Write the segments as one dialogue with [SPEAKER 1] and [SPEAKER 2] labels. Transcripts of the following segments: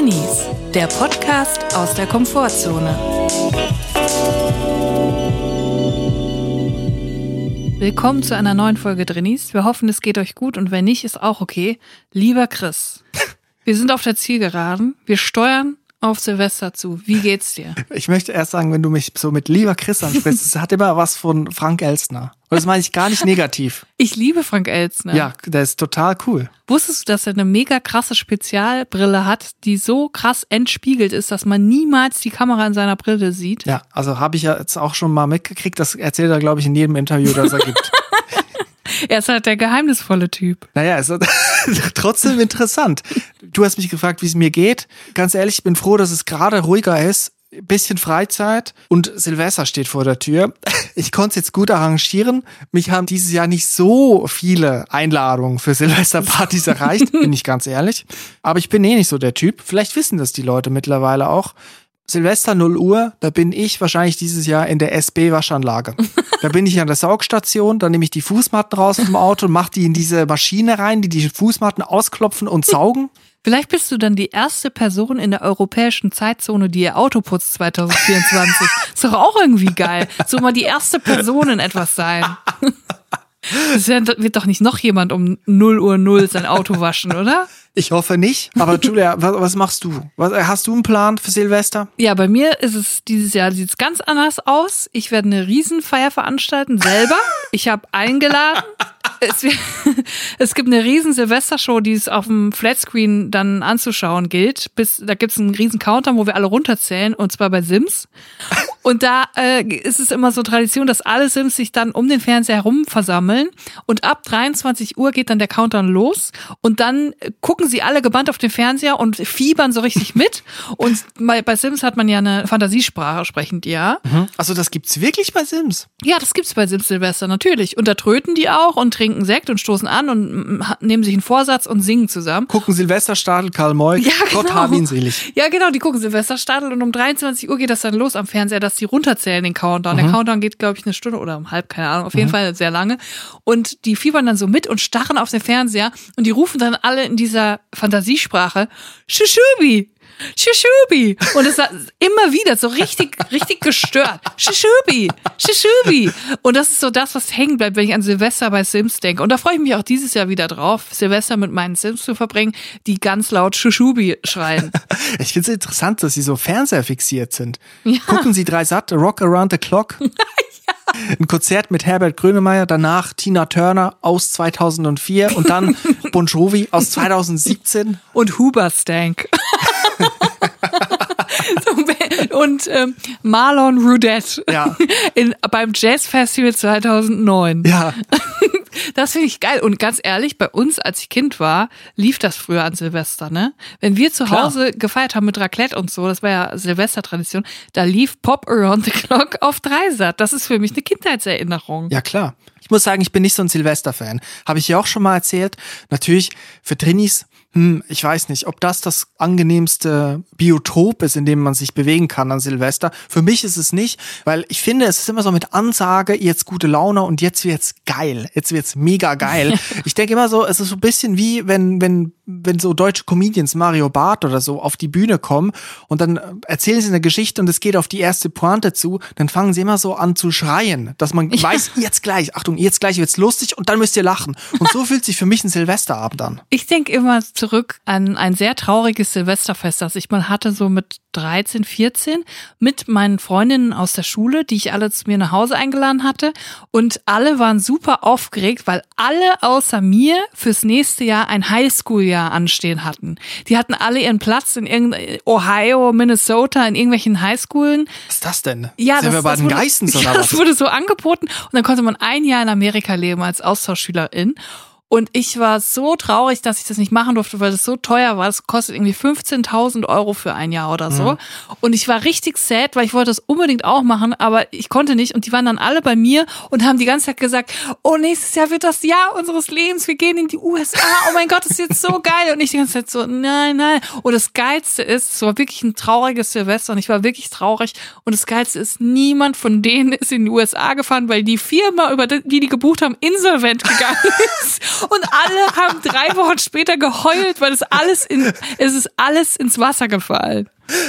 [SPEAKER 1] Drinis, der Podcast aus der Komfortzone. Willkommen zu einer neuen Folge Drinis. Wir hoffen, es geht euch gut und wenn nicht, ist auch okay. Lieber Chris, wir sind auf der Zielgeraden. Wir steuern auf Silvester zu. Wie geht's dir?
[SPEAKER 2] Ich möchte erst sagen, wenn du mich so mit lieber Chris ansprichst, es hat immer was von Frank Elstner. Und das meine ich gar nicht negativ.
[SPEAKER 1] Ich liebe Frank Elstner.
[SPEAKER 2] Ja, der ist total cool.
[SPEAKER 1] Wusstest du, dass er eine mega krasse Spezialbrille hat, die so krass entspiegelt ist, dass man niemals die Kamera in seiner Brille sieht?
[SPEAKER 2] Ja, also habe ich ja jetzt auch schon mal mitgekriegt. Das erzählt er, glaube ich, in jedem Interview, das er gibt.
[SPEAKER 1] Er ist halt der geheimnisvolle Typ.
[SPEAKER 2] Naja, ist trotzdem interessant. Du hast mich gefragt, wie es mir geht. Ganz ehrlich, ich bin froh, dass es gerade ruhiger ist. Bisschen Freizeit und Silvester steht vor der Tür. Ich konnte es jetzt gut arrangieren. Mich haben dieses Jahr nicht so viele Einladungen für Silvesterpartys erreicht, bin ich ganz ehrlich. Aber ich bin eh nicht so der Typ. Vielleicht wissen das die Leute mittlerweile auch. Silvester 0 Uhr, da bin ich wahrscheinlich dieses Jahr in der SB-Waschanlage. Da bin ich an der Saugstation, dann nehme ich die Fußmatten raus vom Auto und mache die in diese Maschine rein, die die Fußmatten ausklopfen und saugen.
[SPEAKER 1] Vielleicht bist du dann die erste Person in der europäischen Zeitzone, die ihr Auto putzt 2024. Ist doch auch irgendwie geil. So mal die erste Person in etwas sein. Das wird doch nicht noch jemand um 0 Uhr 0 sein Auto waschen, oder?
[SPEAKER 2] Ich hoffe nicht. Aber Julia, was, was machst du? Was, hast du einen Plan für Silvester?
[SPEAKER 1] Ja, bei mir ist es dieses Jahr sieht's ganz anders aus. Ich werde eine Riesenfeier veranstalten selber. Ich habe eingeladen. Es, es, gibt eine riesen Silvestershow, die es auf dem Flatscreen dann anzuschauen gilt. Bis, da gibt's einen riesen Counter, wo wir alle runterzählen, und zwar bei Sims. Und da äh, ist es immer so Tradition, dass alle Sims sich dann um den Fernseher herum versammeln. Und ab 23 Uhr geht dann der Countdown los. Und dann gucken sie alle gebannt auf den Fernseher und fiebern so richtig mit. Und bei, bei Sims hat man ja eine Fantasiesprache sprechend, ja.
[SPEAKER 2] Mhm. Also das gibt's wirklich bei Sims?
[SPEAKER 1] Ja, das gibt's bei Sims Silvester, natürlich. Und da tröten die auch und trinken Sekt und stoßen an und nehmen sich einen Vorsatz und singen zusammen.
[SPEAKER 2] Gucken Silvesterstadel, Karl Moik, ja, genau. Gott hab ihn selig.
[SPEAKER 1] Ja, genau, die gucken Silvesterstadel und um 23 Uhr geht das dann los am Fernseher, dass die runterzählen, den Countdown. Mhm. Der Countdown geht, glaube ich, eine Stunde oder um halb, keine Ahnung, auf jeden mhm. Fall sehr lange. Und die fiebern dann so mit und starren auf den Fernseher und die rufen dann alle in dieser Fantasiesprache, Shushubi, Shishubi. Und es war immer wieder so richtig, richtig gestört. Shishubi, Shishubi. Und das ist so das, was hängen bleibt, wenn ich an Silvester bei Sims denke. Und da freue ich mich auch dieses Jahr wieder drauf, Silvester mit meinen Sims zu verbringen, die ganz laut Shishubi schreien.
[SPEAKER 2] Ich finde es interessant, dass sie so fernseherfixiert sind. Ja. Gucken Sie drei satte Rock Around the Clock. Ein Konzert mit Herbert Grönemeyer, danach Tina Turner aus 2004 und dann Bon Jovi aus 2017.
[SPEAKER 1] Und Huberstank. und ähm, Marlon Rudette
[SPEAKER 2] ja.
[SPEAKER 1] In, beim Jazz Festival 2009.
[SPEAKER 2] Ja.
[SPEAKER 1] Das finde ich geil. Und ganz ehrlich, bei uns, als ich Kind war, lief das früher an Silvester, ne? Wenn wir zu Klar. Hause gefeiert haben mit Raclette und so, das war ja Silvestertradition, da lief Pop Around the Clock auf Dreisat. Das ist für mich eine Kindheitserinnerung.
[SPEAKER 2] Ja, klar. Ich muss sagen, ich bin nicht so ein Silvester-Fan. Habe ich ja auch schon mal erzählt. Natürlich, für Trinis hm, ich weiß nicht, ob das das angenehmste Biotop ist, in dem man sich bewegen kann an Silvester. Für mich ist es nicht, weil ich finde, es ist immer so mit Ansage, jetzt gute Laune und jetzt wird's geil. Jetzt wird's mega geil. ich denke immer so, es ist so ein bisschen wie, wenn, wenn, wenn so deutsche Comedians, Mario Barth oder so, auf die Bühne kommen und dann erzählen sie eine Geschichte und es geht auf die erste Pointe zu, dann fangen sie immer so an zu schreien, dass man ja. weiß, jetzt gleich, Achtung, jetzt gleich wird's lustig und dann müsst ihr lachen. Und so fühlt sich für mich ein Silvesterabend an.
[SPEAKER 1] Ich denke immer, zurück an ein sehr trauriges Silvesterfest, das ich mal hatte, so mit 13, 14, mit meinen Freundinnen aus der Schule, die ich alle zu mir nach Hause eingeladen hatte. Und alle waren super aufgeregt, weil alle außer mir fürs nächste Jahr ein Highschool-Jahr anstehen hatten. Die hatten alle ihren Platz in irgendein Ohio, Minnesota, in irgendwelchen Highschoolen.
[SPEAKER 2] Was ist das denn?
[SPEAKER 1] Ja,
[SPEAKER 2] Sind
[SPEAKER 1] das,
[SPEAKER 2] bei den Geistens
[SPEAKER 1] ja? Das wurde so angeboten und dann konnte man ein Jahr in Amerika leben als Austauschschülerin. Und ich war so traurig, dass ich das nicht machen durfte, weil das so teuer war. Das kostet irgendwie 15.000 Euro für ein Jahr oder so. Mhm. Und ich war richtig sad, weil ich wollte das unbedingt auch machen, aber ich konnte nicht. Und die waren dann alle bei mir und haben die ganze Zeit gesagt, oh, nächstes Jahr wird das Jahr unseres Lebens. Wir gehen in die USA. Oh mein Gott, das ist jetzt so geil. Und ich die ganze Zeit so, nein, nein. Und das Geilste ist, es war wirklich ein trauriges Silvester und ich war wirklich traurig. Und das Geilste ist, niemand von denen ist in die USA gefahren, weil die Firma, über die die gebucht haben, insolvent gegangen ist. Und alle haben drei Wochen später geheult, weil es alles in, es ist alles ins Wasser gefallen.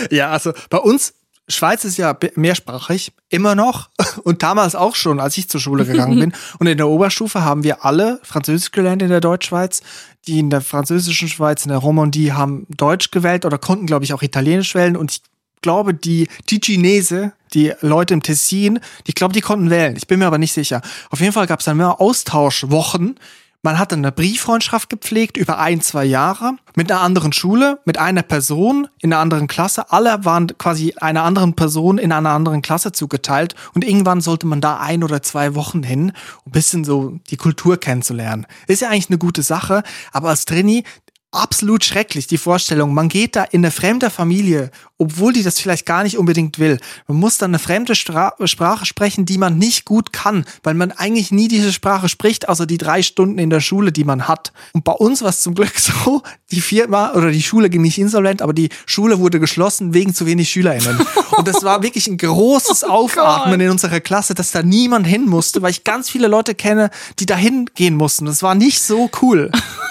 [SPEAKER 2] Ja, also bei uns Schweiz ist ja mehrsprachig, immer noch und damals auch schon, als ich zur Schule gegangen bin. Und in der Oberstufe haben wir alle Französisch gelernt in der Deutschschweiz. Die in der französischen Schweiz, in der Romandie, haben Deutsch gewählt oder konnten, glaube ich, auch Italienisch wählen. Und ich glaube, die Ticinese, die Leute im Tessin, die glaube, die konnten wählen. Ich bin mir aber nicht sicher. Auf jeden Fall gab es dann mehr Austauschwochen man hat eine Brieffreundschaft gepflegt über ein, zwei Jahre mit einer anderen Schule, mit einer Person in einer anderen Klasse. Alle waren quasi einer anderen Person in einer anderen Klasse zugeteilt und irgendwann sollte man da ein oder zwei Wochen hin, um ein bisschen so die Kultur kennenzulernen. Ist ja eigentlich eine gute Sache, aber als Trainee absolut schrecklich, die Vorstellung. Man geht da in eine fremde Familie, obwohl die das vielleicht gar nicht unbedingt will. Man muss dann eine fremde Stra Sprache sprechen, die man nicht gut kann, weil man eigentlich nie diese Sprache spricht, außer die drei Stunden in der Schule, die man hat. Und bei uns war es zum Glück so, die Firma oder die Schule ging nicht insolvent, aber die Schule wurde geschlossen wegen zu wenig SchülerInnen. Und das war wirklich ein großes oh Aufatmen in unserer Klasse, dass da niemand hin musste, weil ich ganz viele Leute kenne, die da hingehen mussten. Das war nicht so cool.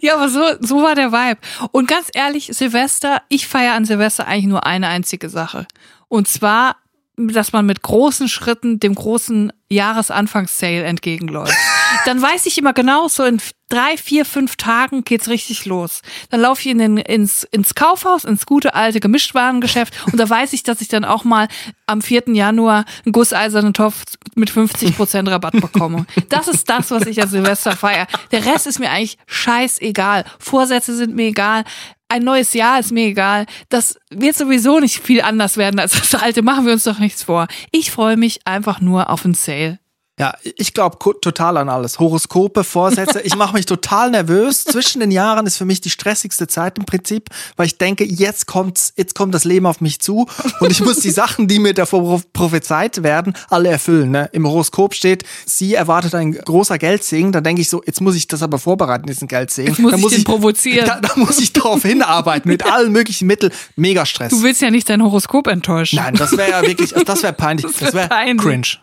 [SPEAKER 1] Ja, aber so, so war der Vibe. Und ganz ehrlich, Silvester, ich feiere an Silvester eigentlich nur eine einzige Sache. Und zwar, dass man mit großen Schritten dem großen Jahresanfangssale entgegenläuft. Dann weiß ich immer genau, so in drei, vier, fünf Tagen geht's richtig los. Dann laufe ich in den, ins, ins Kaufhaus, ins gute alte Gemischtwarengeschäft und da weiß ich, dass ich dann auch mal am 4. Januar einen gusseisernen Topf mit 50 Prozent Rabatt bekomme. Das ist das, was ich an Silvester feiere. Der Rest ist mir eigentlich scheißegal. Vorsätze sind mir egal ein neues Jahr ist mir egal. Das wird sowieso nicht viel anders werden als das alte. Machen wir uns doch nichts vor. Ich freue mich einfach nur auf einen Sale.
[SPEAKER 2] Ja, ich glaube total an alles. Horoskope, Vorsätze. Ich mache mich total nervös. Zwischen den Jahren ist für mich die stressigste Zeit im Prinzip, weil ich denke, jetzt kommt's, jetzt kommt das Leben auf mich zu und ich muss die Sachen, die mir davor prophezeit werden, alle erfüllen. Ne? Im Horoskop steht, sie erwartet ein großer Geldsegen. Da denke ich so, jetzt muss ich das aber vorbereiten, diesen Geldsegen.
[SPEAKER 1] Jetzt muss
[SPEAKER 2] da
[SPEAKER 1] ich
[SPEAKER 2] muss
[SPEAKER 1] den
[SPEAKER 2] ich
[SPEAKER 1] provozieren.
[SPEAKER 2] Da, da muss ich darauf hinarbeiten mit allen möglichen Mitteln. Mega Stress.
[SPEAKER 1] Du willst ja nicht dein Horoskop enttäuschen.
[SPEAKER 2] Nein, das wäre ja wirklich, das wäre peinlich. Das wäre wär cringe.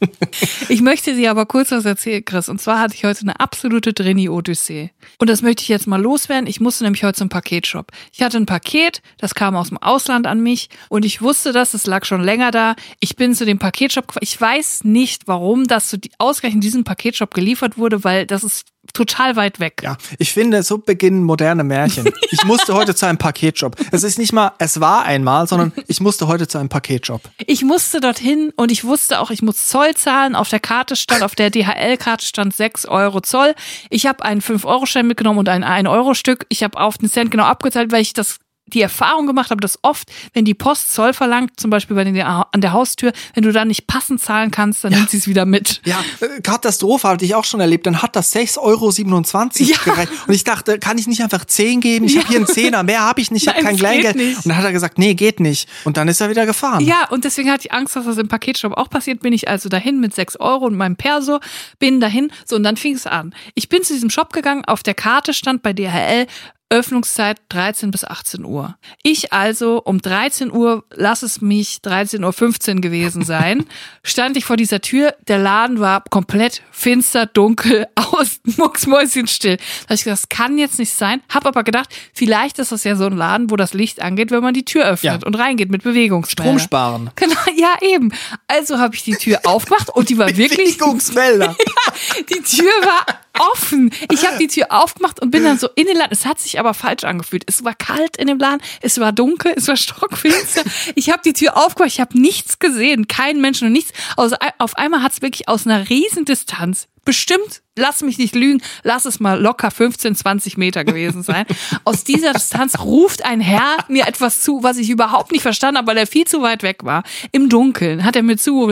[SPEAKER 1] Ich möchte dir aber kurz was erzählen, Chris. Und zwar hatte ich heute eine absolute Drini-Odyssee. Und das möchte ich jetzt mal loswerden. Ich musste nämlich heute zum Paketshop. Ich hatte ein Paket, das kam aus dem Ausland an mich und ich wusste das, es lag schon länger da. Ich bin zu dem Paketshop, ich weiß nicht, warum das zu ausgerechnet diesem Paketshop geliefert wurde, weil das ist total weit weg.
[SPEAKER 2] Ja, ich finde, so beginnen moderne Märchen. Ich musste heute zu einem Paketjob. Es ist nicht mal, es war einmal, sondern ich musste heute zu einem Paketjob.
[SPEAKER 1] Ich musste dorthin und ich wusste auch, ich muss Zoll zahlen. Auf der Karte stand, auf der DHL-Karte stand 6 Euro Zoll. Ich habe einen 5-Euro-Schein mitgenommen und ein 1-Euro-Stück. Ich habe auf den Cent genau abgezahlt, weil ich das die Erfahrung gemacht habe, dass oft, wenn die Post Zoll verlangt, zum Beispiel bei den, an der Haustür, wenn du da nicht passend zahlen kannst, dann ja. nimmt sie es wieder mit.
[SPEAKER 2] Ja, äh, Katastrophe hatte ich auch schon erlebt. Dann hat das 6,27 Euro ja. gereicht. Und ich dachte, kann ich nicht einfach 10 geben? Ich ja. habe hier einen Zehner, mehr habe ich nicht, ich habe kein Kleingeld. Und dann hat er gesagt, nee, geht nicht. Und dann ist er wieder gefahren.
[SPEAKER 1] Ja, und deswegen hatte ich Angst, dass das im Paketshop auch passiert. Bin ich also dahin mit 6 Euro und meinem Perso, bin dahin. So, und dann fing es an. Ich bin zu diesem Shop gegangen, auf der Karte stand bei DHL Öffnungszeit 13 bis 18 Uhr. Ich also um 13 Uhr, lass es mich 13.15 Uhr gewesen sein, stand ich vor dieser Tür. Der Laden war komplett finster, dunkel, aus, mucksmäuschenstill. Da habe ich gedacht, das kann jetzt nicht sein. Hab aber gedacht, vielleicht ist das ja so ein Laden, wo das Licht angeht, wenn man die Tür öffnet ja. und reingeht mit Bewegungsmelder.
[SPEAKER 2] Strom sparen.
[SPEAKER 1] Genau, ja eben. Also habe ich die Tür aufgemacht und die war wirklich...
[SPEAKER 2] Bewegungsmelder.
[SPEAKER 1] ja, die Tür war offen. Ich habe die Tür aufgemacht und bin dann so in den Laden. Es hat sich aber falsch angefühlt. Es war kalt in dem Laden, es war dunkel, es war stockfinster. Ich habe die Tür aufgemacht, ich habe nichts gesehen, keinen Menschen und nichts. Also auf einmal hat es wirklich aus einer riesen Distanz bestimmt, lass mich nicht lügen, lass es mal locker 15, 20 Meter gewesen sein. Aus dieser Distanz ruft ein Herr mir etwas zu, was ich überhaupt nicht verstanden habe, weil er viel zu weit weg war. Im Dunkeln hat er mir zu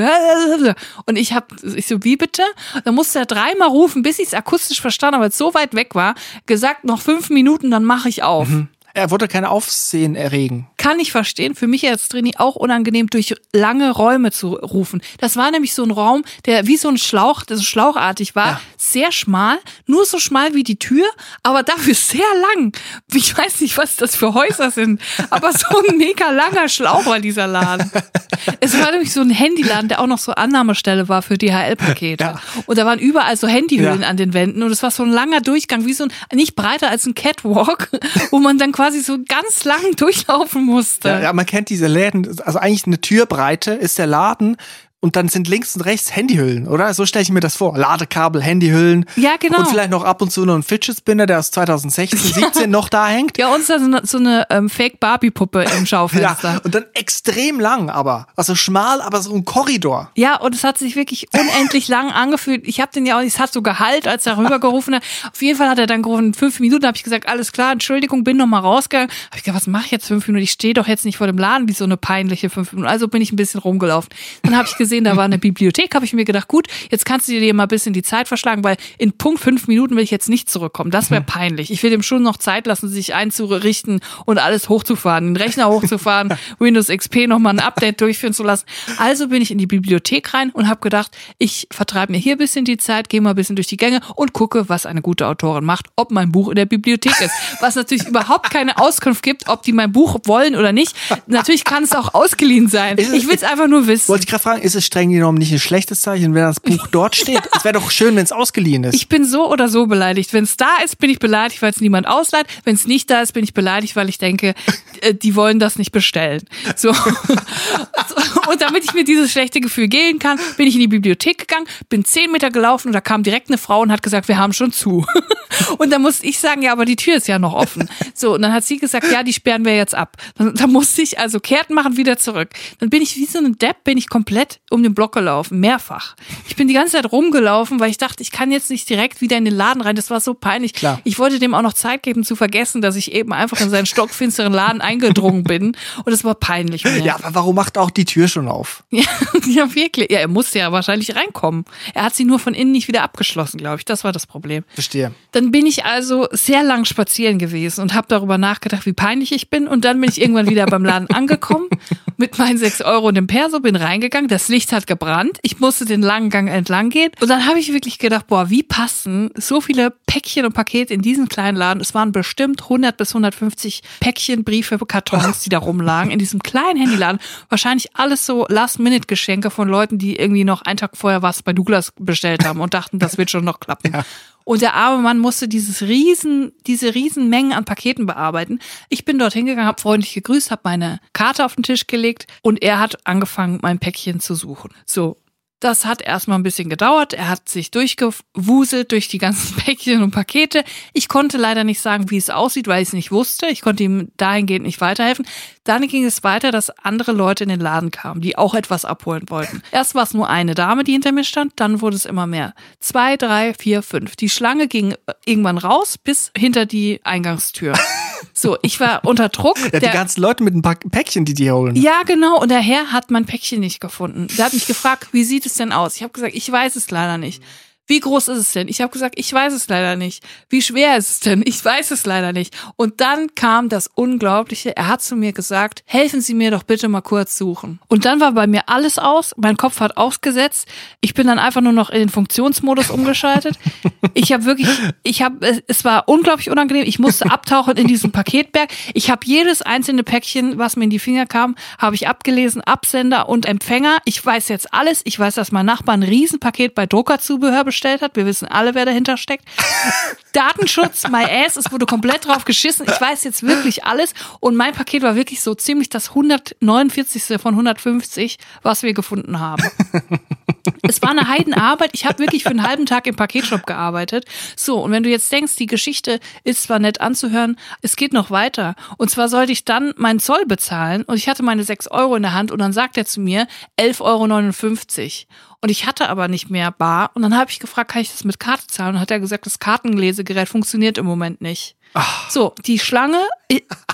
[SPEAKER 1] und ich habe, ich so, wie bitte? Dann musste er dreimal rufen, bis ich es akustisch verstanden habe, weil es so weit weg war, gesagt, noch fünf Minuten, dann mache ich auf. Mhm.
[SPEAKER 2] Er wollte keine Aufsehen erregen.
[SPEAKER 1] kann ich verstehen. Für mich als Trini auch unangenehm, durch lange Räume zu rufen. Das war nämlich so ein Raum, der wie so ein Schlauch, der so schlauchartig war.
[SPEAKER 2] Ja.
[SPEAKER 1] Sehr schmal, nur so schmal wie die Tür, aber dafür sehr lang. Ich weiß nicht, was das für Häuser sind, aber so ein mega langer Schlauch war dieser Laden. Es war nämlich so ein Handyladen, der auch noch so Annahmestelle war für DHL-Pakete.
[SPEAKER 2] Ja.
[SPEAKER 1] Und da waren überall so Handyhüllen
[SPEAKER 2] Ja.
[SPEAKER 1] an den Wänden und es war so ein langer Durchgang, wie so ein, nicht breiter als ein Catwalk, wo man dann quasi so ganz lang durchlaufen musste.
[SPEAKER 2] Ja, ja, man kennt diese Läden, also eigentlich eine Türbreite ist der Laden und dann sind links und rechts Handyhüllen, oder? So stelle ich mir das vor. Ladekabel, Handyhüllen.
[SPEAKER 1] Ja, genau.
[SPEAKER 2] Und vielleicht noch ab und zu noch ein Fidget Spinner, der aus 2016, 17 noch da hängt.
[SPEAKER 1] Ja, uns da so eine, so eine ähm, Fake-Barbie-Puppe im Schaufenster.
[SPEAKER 2] Ja, und dann extrem lang, aber. Also schmal, aber so ein Korridor.
[SPEAKER 1] Ja, und es hat sich wirklich unendlich lang angefühlt. Ich habe den ja auch, es hat so Gehalt, als er rübergerufen hat. Auf jeden Fall hat er dann gerufen, fünf Minuten, habe ich gesagt, alles klar, Entschuldigung, bin noch mal rausgegangen. Habe ich gesagt, was mache ich jetzt fünf Minuten? Ich stehe doch jetzt nicht vor dem Laden wie so eine peinliche fünf Minuten. Also bin ich ein bisschen rumgelaufen. Dann habe ich gesehen, da war eine Bibliothek, habe ich mir gedacht, gut, jetzt kannst du dir mal ein bisschen die Zeit verschlagen, weil in Punkt fünf Minuten will ich jetzt nicht zurückkommen. Das wäre peinlich. Ich will dem schon noch Zeit lassen, sich einzurichten und alles hochzufahren, den Rechner hochzufahren, Windows XP nochmal ein Update durchführen zu lassen. Also bin ich in die Bibliothek rein und habe gedacht, ich vertreibe mir hier ein bisschen die Zeit, gehe mal ein bisschen durch die Gänge und gucke, was eine gute Autorin macht, ob mein Buch in der Bibliothek ist. Was natürlich überhaupt keine Auskunft gibt, ob die mein Buch wollen oder nicht. Natürlich kann es auch ausgeliehen sein. Ich will es einfach nur wissen.
[SPEAKER 2] Wollte ich gerade fragen, ist es streng genommen nicht ein schlechtes Zeichen, wenn das Buch dort steht? Es wäre doch schön, wenn es ausgeliehen ist.
[SPEAKER 1] Ich bin so oder so beleidigt. Wenn es da ist, bin ich beleidigt, weil es niemand ausleiht. Wenn es nicht da ist, bin ich beleidigt, weil ich denke, äh, die wollen das nicht bestellen. So. Und damit ich mir dieses schlechte Gefühl gehen kann, bin ich in die Bibliothek gegangen, bin zehn Meter gelaufen und da kam direkt eine Frau und hat gesagt, wir haben schon zu. Und dann musste ich sagen, ja, aber die Tür ist ja noch offen. So, und dann hat sie gesagt, ja, die sperren wir jetzt ab. Dann, dann musste ich also Kehrten machen, wieder zurück. Dann bin ich wie so ein Depp, bin ich komplett um den Block gelaufen, mehrfach. Ich bin die ganze Zeit rumgelaufen, weil ich dachte, ich kann jetzt nicht direkt wieder in den Laden rein. Das war so peinlich.
[SPEAKER 2] Klar.
[SPEAKER 1] Ich wollte dem auch noch Zeit geben zu vergessen, dass ich eben einfach in seinen stockfinsteren Laden eingedrungen bin. Und es war peinlich. Mir.
[SPEAKER 2] ja, aber warum macht auch die Tür schon auf?
[SPEAKER 1] Ja, ja, wirklich. Ja, er musste ja wahrscheinlich reinkommen. Er hat sie nur von innen nicht wieder abgeschlossen, glaube ich. Das war das Problem.
[SPEAKER 2] Verstehe.
[SPEAKER 1] Dann bin ich also sehr lang spazieren gewesen und habe darüber nachgedacht, wie peinlich ich bin. Und dann bin ich irgendwann wieder beim Laden angekommen mit meinen sechs Euro und dem Perso, bin reingegangen. Das Licht hat gebrannt. Ich musste den langen Gang entlang gehen. Und dann habe ich wirklich gedacht, boah, wie passen so viele Päckchen und Pakete in diesen kleinen Laden. Es waren bestimmt 100 bis 150 Päckchen, Briefe, Kartons, die da rumlagen in diesem kleinen Handyladen. Wahrscheinlich alles so Last-Minute-Geschenke von Leuten, die irgendwie noch einen Tag vorher was bei Douglas bestellt haben und dachten, das wird schon noch klappen. Und der arme Mann musste dieses riesen, diese riesen Mengen an Paketen bearbeiten. Ich bin dorthin gegangen, habe freundlich gegrüßt, habe meine Karte auf den Tisch gelegt und er hat angefangen, mein Päckchen zu suchen. So. Das hat erstmal ein bisschen gedauert. Er hat sich durchgewuselt durch die ganzen Päckchen und Pakete. Ich konnte leider nicht sagen, wie es aussieht, weil ich es nicht wusste. Ich konnte ihm dahingehend nicht weiterhelfen. Dann ging es weiter, dass andere Leute in den Laden kamen, die auch etwas abholen wollten. Erst war es nur eine Dame, die hinter mir stand, dann wurde es immer mehr. Zwei, drei, vier, fünf. Die Schlange ging irgendwann raus bis hinter die Eingangstür. So, ich war unter Druck.
[SPEAKER 2] Ja, die ganzen Leute mit ein paar Päckchen, die die holen.
[SPEAKER 1] Ja, genau. Und der Herr hat mein Päckchen nicht gefunden. Der hat mich gefragt, wie sieht es denn aus? Ich habe gesagt, ich weiß es leider nicht. Wie groß ist es denn? Ich habe gesagt, ich weiß es leider nicht. Wie schwer ist es denn? Ich weiß es leider nicht. Und dann kam das Unglaubliche. Er hat zu mir gesagt, helfen Sie mir doch bitte mal kurz suchen. Und dann war bei mir alles aus. Mein Kopf hat ausgesetzt. Ich bin dann einfach nur noch in den Funktionsmodus umgeschaltet. Ich habe wirklich, ich habe, es war unglaublich unangenehm. Ich musste abtauchen in diesem Paketberg. Ich habe jedes einzelne Päckchen, was mir in die Finger kam, habe ich abgelesen, Absender und Empfänger. Ich weiß jetzt alles. Ich weiß, dass mein Nachbar ein Riesenpaket bei Druckerzubehör bestellt hat. Wir wissen alle, wer dahinter steckt. Datenschutz, my ass, es wurde komplett drauf geschissen. Ich weiß jetzt wirklich alles. Und mein Paket war wirklich so ziemlich das 149. von 150, was wir gefunden haben. Es war eine Heidenarbeit. Ich habe wirklich für einen halben Tag im Paketshop gearbeitet. So, und wenn du jetzt denkst, die Geschichte ist zwar nett anzuhören, es geht noch weiter. Und zwar sollte ich dann meinen Zoll bezahlen und ich hatte meine 6 Euro in der Hand und dann sagt er zu mir 11,59 Euro. Und ich hatte aber nicht mehr bar. Und dann habe ich gefragt, kann ich das mit Karte zahlen? Und hat er gesagt, das Kartenlesegerät funktioniert im Moment nicht. So, die Schlange,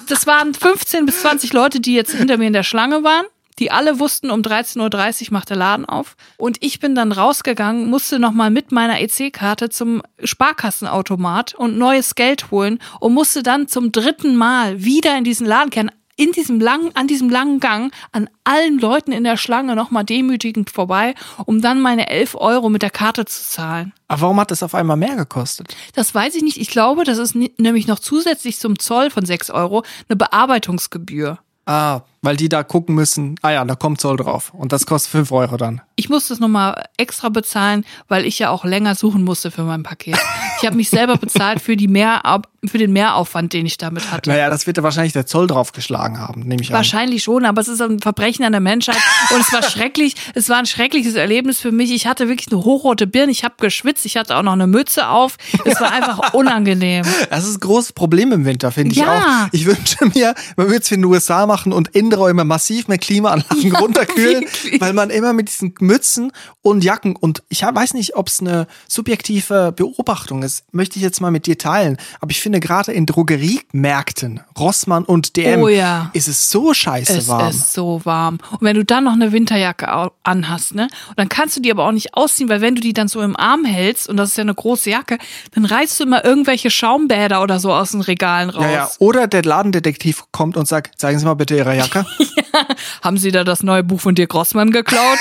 [SPEAKER 1] das waren 15 bis 20 Leute, die jetzt hinter mir in der Schlange waren. Die alle wussten, um 13.30 Uhr macht der Laden auf. Und ich bin dann rausgegangen, musste nochmal mit meiner EC-Karte zum Sparkassenautomat und neues Geld holen und musste dann zum dritten Mal wieder in diesen Laden kehren. In diesem langen, an diesem langen Gang an allen Leuten in der Schlange nochmal demütigend vorbei, um dann meine 11 Euro mit der Karte zu zahlen.
[SPEAKER 2] Aber warum hat das auf einmal mehr gekostet?
[SPEAKER 1] Das weiß ich nicht. Ich glaube, das ist nämlich noch zusätzlich zum Zoll von 6 Euro eine Bearbeitungsgebühr.
[SPEAKER 2] Ah, weil die da gucken müssen, ah ja, da kommt Zoll drauf. Und das kostet 5 Euro dann.
[SPEAKER 1] Ich musste es nochmal extra bezahlen, weil ich ja auch länger suchen musste für mein Paket. Ich habe mich selber bezahlt für, die Mehr, für den Mehraufwand, den ich damit hatte.
[SPEAKER 2] Naja, das wird ja wahrscheinlich der Zoll draufgeschlagen haben, nehme ich an.
[SPEAKER 1] Wahrscheinlich schon, aber es ist ein Verbrechen an der Menschheit. Und es war schrecklich. Es war ein schreckliches Erlebnis für mich. Ich hatte wirklich eine hochrote Birne. Ich habe geschwitzt. Ich hatte auch noch eine Mütze auf. Es war einfach unangenehm.
[SPEAKER 2] Das ist ein großes Problem im Winter, finde ich
[SPEAKER 1] Ja.
[SPEAKER 2] auch. Ich wünsche mir, man würde es in den USA machen und Innenräume massiv mit Klimaanlagen runterkühlen,
[SPEAKER 1] wirklich.
[SPEAKER 2] weil man immer mit diesen Mützen und Jacken und ich weiß nicht, ob es eine subjektive Beobachtung ist, möchte ich jetzt mal mit dir teilen. Aber ich finde gerade in Drogeriemärkten, Rossmann und DM,
[SPEAKER 1] Oh ja.
[SPEAKER 2] ist es so scheiße
[SPEAKER 1] Es
[SPEAKER 2] warm.
[SPEAKER 1] ist so warm. Und wenn du dann noch eine Winterjacke anhast, ne? Und dann kannst du die aber auch nicht ausziehen, weil wenn du die dann so im Arm hältst, und das ist ja eine große Jacke, dann reißt du immer irgendwelche Schaumbäder oder so aus den Regalen raus.
[SPEAKER 2] ja, ja. Oder der Ladendetektiv kommt und sagt, zeigen Sie mal bitte Ihre Jacke.
[SPEAKER 1] Haben sie da das neue Buch von dir Grossmann geklaut?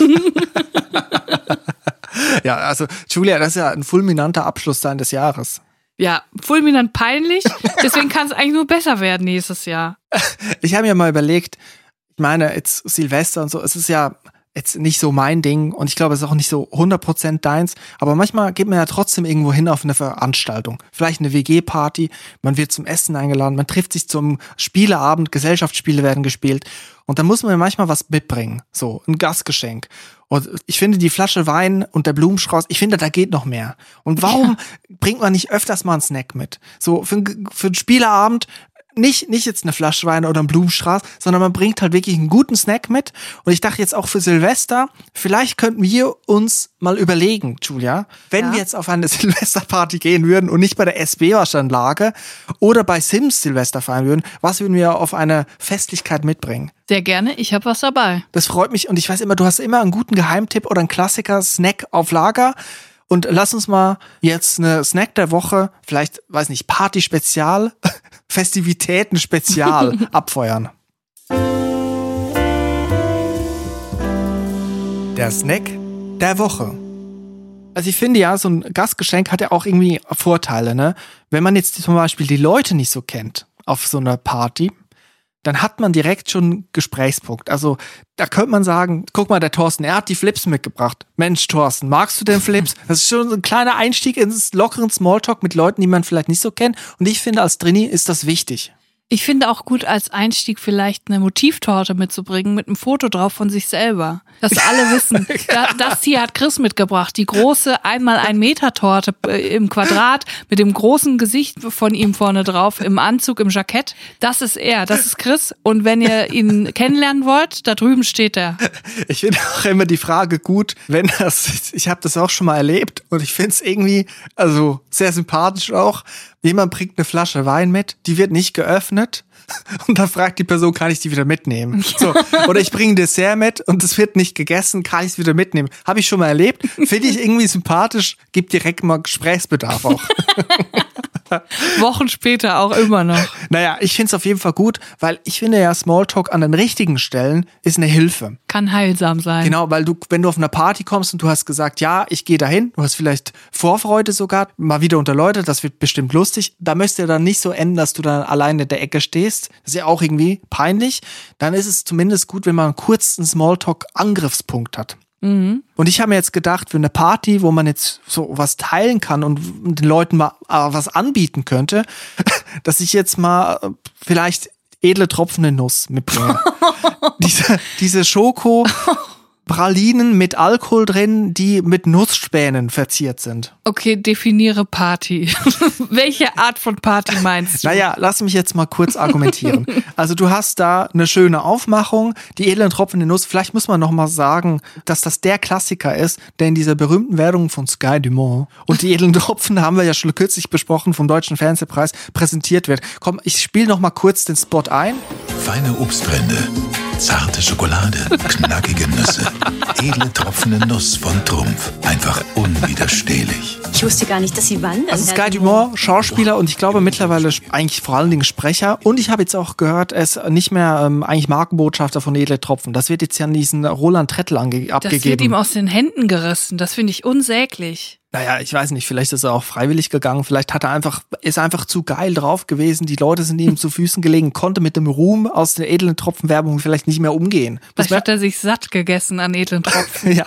[SPEAKER 2] ja, also Julia, das ist ja ein fulminanter Abschluss sein des Jahres.
[SPEAKER 1] ja, fulminant peinlich. Deswegen kann es eigentlich nur besser werden nächstes Jahr.
[SPEAKER 2] Ich habe mir mal überlegt, ich meine, jetzt Silvester und so, es ist ja jetzt nicht so mein Ding und ich glaube, es ist auch nicht so 100% deins, aber manchmal geht man ja trotzdem irgendwo hin auf eine Veranstaltung. Vielleicht eine WG-Party, man wird zum Essen eingeladen, man trifft sich zum Spieleabend, Gesellschaftsspiele werden gespielt und da muss man ja manchmal was mitbringen, so ein Gastgeschenk. Und ich finde die Flasche Wein und der Blumenstrauß, ich finde, da geht noch mehr. Und warum bringt man nicht öfters mal einen Snack mit? So für, für einen Spieleabend nicht, nicht jetzt eine Flasche Wein oder einen Blumenstrauß, sondern man bringt halt wirklich einen guten Snack mit. Und ich dachte jetzt auch für Silvester, vielleicht könnten wir uns mal überlegen, Julia, wenn
[SPEAKER 1] Ja.
[SPEAKER 2] wir jetzt auf eine Silvesterparty gehen würden und nicht bei der SB-Waschanlage oder bei Sims Silvester feiern würden, was würden wir auf eine Festlichkeit mitbringen?
[SPEAKER 1] Sehr gerne, ich habe was dabei.
[SPEAKER 2] Das freut mich und ich weiß immer, du hast immer einen guten Geheimtipp oder einen Klassiker-Snack auf Lager. Und lass uns mal jetzt eine Snack der Woche, vielleicht, weiß nicht, Party-Spezial, Festivitäten-Spezial abfeuern. Der Snack der Woche. Also ich finde ja, so ein Gastgeschenk hat ja auch irgendwie Vorteile, ne? Wenn man jetzt zum Beispiel die Leute nicht so kennt auf so einer Party, dann hat man direkt schon einen Gesprächspunkt. Also da könnte man sagen, guck mal, der Thorsten, er hat die Flips mitgebracht. Mensch, Thorsten, magst du denn Flips? Das ist schon so ein kleiner Einstieg ins lockeren Smalltalk mit Leuten, die man vielleicht nicht so kennt. Und ich finde, als Trini ist das wichtig.
[SPEAKER 1] Ich finde auch gut als Einstieg vielleicht eine Motivtorte mitzubringen mit einem Foto drauf von sich selber. Dass alle wissen, da, das hier hat Chris mitgebracht. Die große einmal ein Meter Torte äh, im Quadrat mit dem großen Gesicht von ihm vorne drauf im Anzug, im Jackett. Das ist er, das ist Chris. Und wenn ihr ihn kennenlernen wollt, da drüben steht er.
[SPEAKER 2] Ich finde auch immer die Frage gut, wenn das, ich habe das auch schon mal erlebt und ich finde es irgendwie, also sehr sympathisch auch. Jemand bringt eine Flasche Wein mit, die wird nicht geöffnet. Und dann fragt die Person, kann ich die wieder mitnehmen? So. Oder ich bringe ein Dessert mit und es wird nicht gegessen, kann ich es wieder mitnehmen? Habe ich schon mal erlebt. Finde ich irgendwie sympathisch, gibt direkt mal Gesprächsbedarf auch.
[SPEAKER 1] Wochen später auch immer noch.
[SPEAKER 2] Naja, ich finde es auf jeden Fall gut, weil ich finde ja Smalltalk an den richtigen Stellen ist eine Hilfe.
[SPEAKER 1] Kann heilsam sein.
[SPEAKER 2] Genau, weil du, wenn du auf einer Party kommst und du hast gesagt, ja, ich gehe dahin, du hast vielleicht Vorfreude sogar, mal wieder unter Leute, das wird bestimmt lustig. Da müsste ja dann nicht so enden, dass du dann alleine in der Ecke stehst. Das ist ja auch irgendwie peinlich. Dann ist es zumindest gut, wenn man einen kurzen Smalltalk-Angriffspunkt hat. Und ich habe mir jetzt gedacht, für eine Party, wo man jetzt so was teilen kann und den Leuten mal äh, was anbieten könnte, dass ich jetzt mal äh, vielleicht edle tropfende Nuss mitbringe. diese, diese Schoko Pralinen mit Alkohol drin, die mit Nussspänen verziert sind.
[SPEAKER 1] Okay, definiere Party. Welche Art von Party meinst du?
[SPEAKER 2] Naja, lass mich jetzt mal kurz argumentieren. Also du hast da eine schöne Aufmachung, die edlen Tropfen in Nuss. Vielleicht muss man noch mal sagen, dass das der Klassiker ist, der in dieser berühmten Werbung von Sky Dumont und die edlen Tropfen haben wir ja schon kürzlich besprochen vom Deutschen Fernsehpreis präsentiert wird. Komm, ich spiele noch mal kurz den Spot ein.
[SPEAKER 3] Feine Obstbrände, zarte Schokolade, knackige Nüsse, edle tropfende Nuss von Trumpf. Einfach unwiderstehlich.
[SPEAKER 4] Ich wusste gar nicht, dass Sie wandern.
[SPEAKER 2] Also Sky Dumont, Schauspieler und ich glaube mittlerweile eigentlich vor allen Dingen Sprecher. Und ich habe jetzt auch gehört, er ist nicht mehr ähm, eigentlich Markenbotschafter von Edle Tropfen. Das wird jetzt ja an diesen Roland Trettel ange
[SPEAKER 1] Das wird ihm
[SPEAKER 2] abgegeben.
[SPEAKER 1] aus den Händen gerissen. Das finde ich unsäglich.
[SPEAKER 2] Naja, ich weiß nicht, vielleicht ist er auch freiwillig gegangen. Vielleicht hat er einfach, ist einfach zu geil drauf gewesen. Die Leute sind ihm zu Füßen gelegen, konnte mit dem Ruhm aus der edlen Tropfenwerbung vielleicht nicht mehr umgehen. Das
[SPEAKER 1] Vielleicht hat er sich satt gegessen an edlen Tropfen.
[SPEAKER 2] Ja,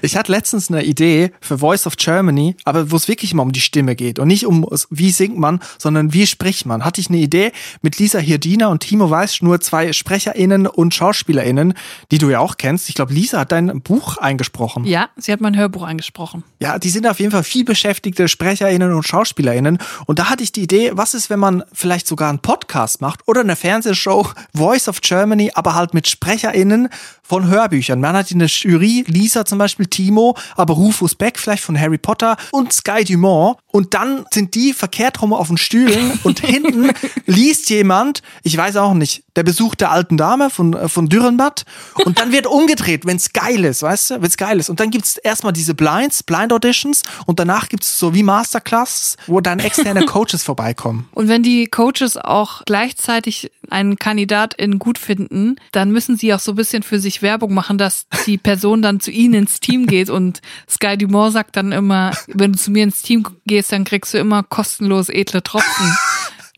[SPEAKER 2] ich hatte letztens eine Idee für Voice of Germany, aber wo es wirklich mal um die Stimme geht und nicht um wie singt man, sondern wie spricht man. Hatte ich eine Idee mit Lisa Hirdina und Timo Weißschnur, zwei SprecherInnen und SchauspielerInnen, die du ja auch kennst. Ich glaube, Lisa hat dein Buch eingesprochen.
[SPEAKER 1] Ja, sie hat mein Hörbuch angesprochen.
[SPEAKER 2] Ja, die sind auf jeden Fall viel beschäftigte SprecherInnen und SchauspielerInnen. Und da hatte ich die Idee, was ist, wenn man vielleicht sogar einen Podcast macht oder eine Fernsehshow Voice of Germany, aber halt mit SprecherInnen von Hörbüchern. Man hat in der Jury Lisa zum Beispiel, Timo, aber Rufus Beck vielleicht von Harry Potter und Sky Dumont. Und dann sind die verkehrt rum auf den Stühlen und hinten liest jemand, ich weiß auch nicht, der Besuch der alten Dame von, äh, von Dürrenmatt. Und dann wird umgedreht, wenn's geil ist, weißt du, wenn's geil ist. Und dann gibt's erstmal diese Blinds, Blind Auditions und danach gibt's so wie Masterclass, wo dann externe Coaches vorbeikommen.
[SPEAKER 1] Und wenn die Coaches auch gleichzeitig einen KandidatIn gut finden, dann müssen sie auch so ein bisschen für sich Werbung machen, dass die Person dann zu ihnen ins Team geht und Sky Dumont sagt dann immer, wenn du zu mir ins Team gehst, dann kriegst du immer kostenlos edle Tropfen.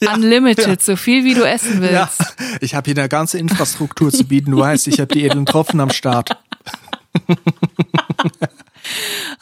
[SPEAKER 1] Unlimited, so viel wie du essen willst.
[SPEAKER 2] Ja, ich habe hier eine ganze Infrastruktur zu bieten. Du weißt, ich habe die edlen Tropfen am Start.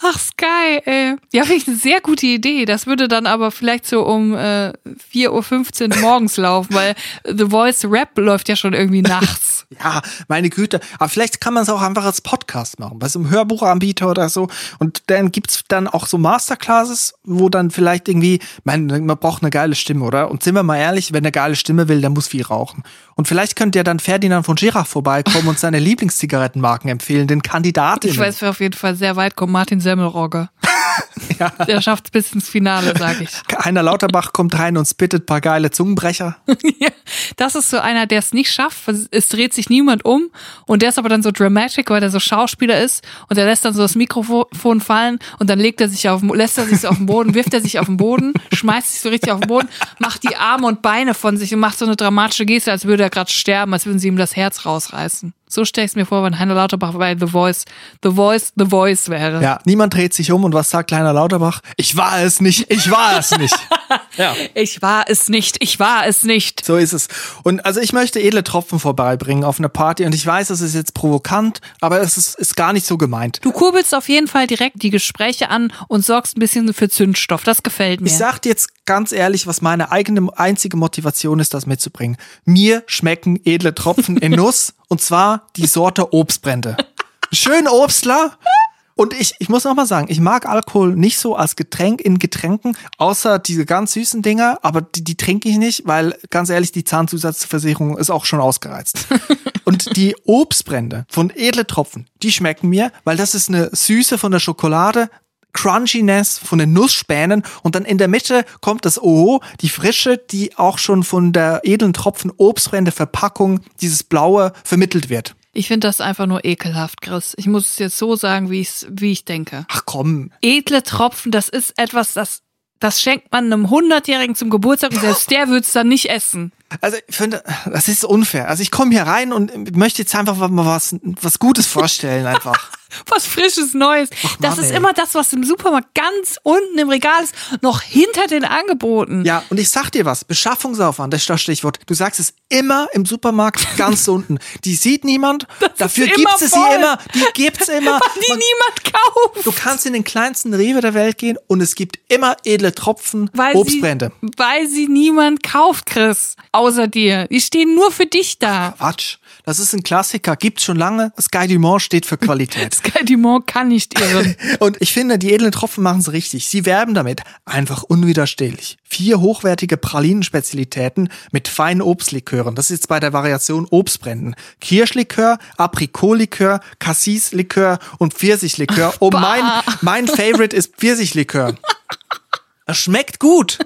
[SPEAKER 1] Ach, Sky, ey. Ja, finde ich eine sehr gute Idee. Das würde dann aber vielleicht so um äh, 4.15 Uhr morgens laufen, weil The Voice Rap läuft ja schon irgendwie nachts.
[SPEAKER 2] Ja, meine Güte. Aber vielleicht kann man es auch einfach als Podcast machen, bei so einem Hörbuchanbieter oder so. Und dann gibt's dann auch so Masterclasses, wo dann vielleicht irgendwie, man, man braucht eine geile Stimme, oder? Und sind wir mal ehrlich, wenn eine geile Stimme will, der muss viel rauchen. Und vielleicht könnte ja dann Ferdinand von Schirach vorbeikommen und seine Lieblingszigarettenmarken empfehlen, den Kandidaten.
[SPEAKER 1] Ich weiß, wer auf jeden Fall sehr weit kommt. Martin Semmelrogge.
[SPEAKER 2] Ja.
[SPEAKER 1] Der schafft es bis ins Finale, sag ich.
[SPEAKER 2] Heiner Lauterbach kommt rein und spittet paar geile Zungenbrecher.
[SPEAKER 1] Ja, das ist so einer, der es nicht schafft. Es dreht sich niemand um und der ist aber dann so dramatic, weil der so Schauspieler ist und der lässt dann so das Mikrofon fallen und dann legt er sich auf, lässt er sich so auf den Boden, wirft er sich auf den Boden, schmeißt sich so richtig auf den Boden, macht die Arme und Beine von sich und macht so eine dramatische Geste, als würde er gerade sterben, als würden sie ihm das Herz rausreißen. So stelle ich es mir vor, wenn Heiner Lauterbach bei The Voice, The Voice, The Voice wäre.
[SPEAKER 2] Ja, niemand dreht sich um und was sagt kleiner Lauterbach? Ich war es nicht, ich war es nicht. ja.
[SPEAKER 1] Ich war es nicht, ich war es nicht.
[SPEAKER 2] So ist es. Und also ich möchte edle Tropfen vorbeibringen auf einer Party und ich weiß, es ist jetzt provokant, aber es ist, ist gar nicht so gemeint.
[SPEAKER 1] Du kurbelst auf jeden Fall direkt die Gespräche an und sorgst ein bisschen für Zündstoff. Das gefällt mir.
[SPEAKER 2] Ich sag dir jetzt ganz ehrlich, was meine eigene einzige Motivation ist, das mitzubringen. Mir schmecken edle Tropfen in Nuss und zwar die Sorte Obstbrände. Schön Obstler. Und ich, ich muss noch mal sagen, ich mag Alkohol nicht so als Getränk in Getränken, außer diese ganz süßen Dinger, aber die, die trinke ich nicht, weil ganz ehrlich, die Zahnzusatzversicherung ist auch schon ausgereizt. Und die Obstbrände von edle Tropfen, die schmecken mir, weil das ist eine Süße von der Schokolade, Crunchiness von den Nussspänen und dann in der Mitte kommt das OO, die Frische, die auch schon von der edlen Tropfen Obstbrände Verpackung, dieses Blaue vermittelt wird.
[SPEAKER 1] Ich finde das einfach nur ekelhaft, Chris. Ich muss es jetzt so sagen, wie, ich's, wie ich denke.
[SPEAKER 2] Ach komm,
[SPEAKER 1] Edle Tropfen, das ist etwas, das, das schenkt man einem Hundertjährigen zum Geburtstag und selbst der wird's dann nicht essen.
[SPEAKER 2] Also ich finde, das ist unfair. Also ich komme hier rein und möchte jetzt einfach mal was, was Gutes vorstellen einfach.
[SPEAKER 1] Was Frisches, Neues. das
[SPEAKER 2] Mann,
[SPEAKER 1] ist immer das, was im Supermarkt ganz unten im Regal ist, noch hinter den Angeboten.
[SPEAKER 2] Ja, und ich sag dir was, Beschaffungsaufwand, das ist das Stichwort. Du sagst es immer im Supermarkt ganz unten. Die sieht niemand, dafür
[SPEAKER 1] immer
[SPEAKER 2] gibt's es sie immer, die gibt's immer.
[SPEAKER 1] Weil die
[SPEAKER 2] Man-
[SPEAKER 1] niemand kauft.
[SPEAKER 2] Du kannst in den kleinsten Rewe der Welt gehen und es gibt immer edle Tropfen,
[SPEAKER 1] Weil
[SPEAKER 2] Obstbrände.
[SPEAKER 1] Sie, weil sie niemand kauft, Chris. Außer dir. Die stehen nur für dich da.
[SPEAKER 2] Quatsch. Das ist ein Klassiker, gibt's schon lange. Sky Dumont steht für Qualität.
[SPEAKER 1] Sky Dumont kann nicht irren.
[SPEAKER 2] Und ich finde, die edlen Tropfen machen es richtig. Sie werben damit. Einfach unwiderstehlich. Vier hochwertige Pralinenspezialitäten mit feinen Obstlikören. Das ist jetzt bei der Variation Obstbränden. Kirschlikör, Aprikotlikör, Cassis-Likör und Pfirsichlikör. Oh, mein, mein Favorite ist Pfirsichlikör. Es schmeckt gut.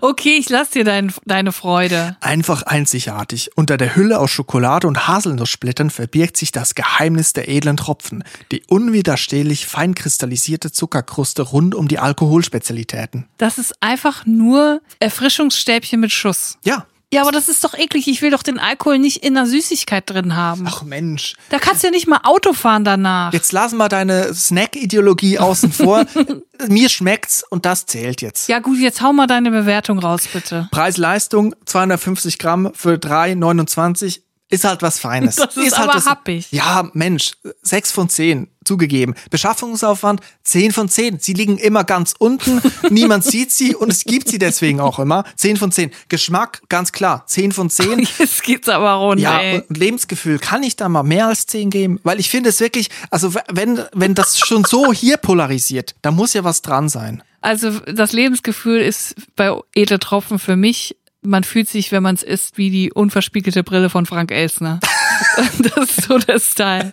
[SPEAKER 1] Okay, ich lass dir dein, deine Freude.
[SPEAKER 2] Einfach einzigartig. Unter der Hülle aus Schokolade und Haselnusssplittern verbirgt sich das Geheimnis der edlen Tropfen. Die unwiderstehlich fein kristallisierte Zuckerkruste rund um die Alkoholspezialitäten.
[SPEAKER 1] Das ist einfach nur Erfrischungsstäbchen mit Schuss.
[SPEAKER 2] Ja.
[SPEAKER 1] Ja, aber das ist doch eklig. Ich will doch den Alkohol nicht in der Süßigkeit drin haben.
[SPEAKER 2] Ach Mensch.
[SPEAKER 1] Da kannst du ja nicht mal Auto fahren danach.
[SPEAKER 2] Jetzt lassen wir deine Snack-Ideologie außen vor. Mir schmeckt's und das zählt jetzt.
[SPEAKER 1] Ja gut, jetzt hau mal deine Bewertung raus, bitte.
[SPEAKER 2] Preis-Leistung 250 Gramm für 3,29 ist halt was Feines.
[SPEAKER 1] Das ist
[SPEAKER 2] halt
[SPEAKER 1] aber
[SPEAKER 2] was,
[SPEAKER 1] happig.
[SPEAKER 2] Ja, Mensch, 6 von 10 zugegeben. Beschaffungsaufwand 10 von 10. Sie liegen immer ganz unten, niemand sieht sie und es gibt sie deswegen auch immer. 10 von 10. Geschmack, ganz klar, 10 von 10.
[SPEAKER 1] Jetzt geht's aber runter,
[SPEAKER 2] Ja,
[SPEAKER 1] ey.
[SPEAKER 2] und Lebensgefühl, kann ich da mal mehr als 10 geben? Weil ich finde es wirklich, also wenn, wenn das schon so hier polarisiert, da muss ja was dran sein.
[SPEAKER 1] Also das Lebensgefühl ist bei edle Tropfen für mich, man fühlt sich, wenn man es isst, wie die unverspiegelte Brille von Frank Elsner. das ist so der Style.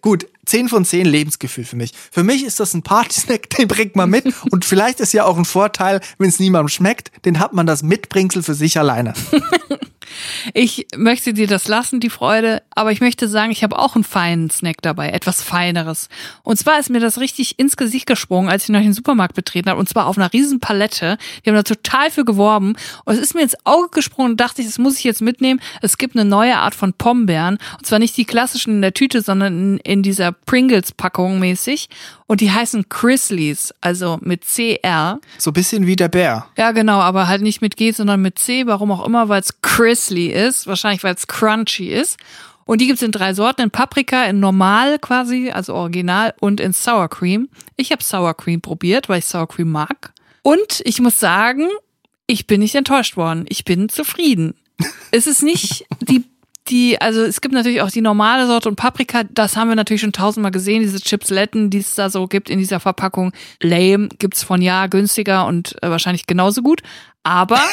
[SPEAKER 2] Gut, 10 von 10 Lebensgefühl für mich. Für mich ist das ein Partysnack, den bringt man mit. Und vielleicht ist ja auch ein Vorteil, wenn es niemandem schmeckt, den hat man das Mitbringsel für sich alleine.
[SPEAKER 1] Ich möchte dir das lassen, die Freude, aber ich möchte sagen, ich habe auch einen feinen Snack dabei, etwas Feineres. Und zwar ist mir das richtig ins Gesicht gesprungen, als ich noch den Supermarkt betreten habe, und zwar auf einer riesen Palette. Die haben da total für geworben. Und es ist mir ins Auge gesprungen und dachte ich, das muss ich jetzt mitnehmen. Es gibt eine neue Art von Pombeeren. Und zwar nicht die klassischen in der Tüte, sondern in, in dieser Pringles-Packung mäßig. Und die heißen Chrisleys, also mit CR.
[SPEAKER 2] So ein bisschen wie der Bär.
[SPEAKER 1] Ja, genau, aber halt nicht mit G, sondern mit C, warum auch immer, weil es Crispy ist, wahrscheinlich weil es crunchy ist. Und die gibt's in drei Sorten, in Paprika, in Normal quasi, also Original, und in Sour Cream. Ich habe Sour Cream probiert, weil ich Sour Cream mag. Und ich muss sagen, ich bin nicht enttäuscht worden. Ich bin zufrieden. Es ist nicht die die, also es gibt natürlich auch die normale Sorte und Paprika, das haben wir natürlich schon tausendmal gesehen, diese Chipsletten, die es da so gibt in dieser Verpackung. Lame gibt's von ja günstiger und äh, wahrscheinlich genauso gut. Aber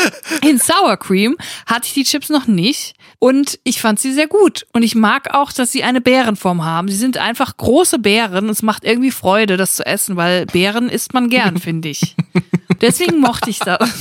[SPEAKER 1] in Sour Cream hatte ich die Chips noch nicht und ich fand sie sehr gut. Und ich mag auch, dass sie eine Bärenform haben. Sie sind einfach große Beeren und es macht irgendwie Freude, das zu essen, weil Beeren isst man gern, finde ich. Deswegen mochte ich das.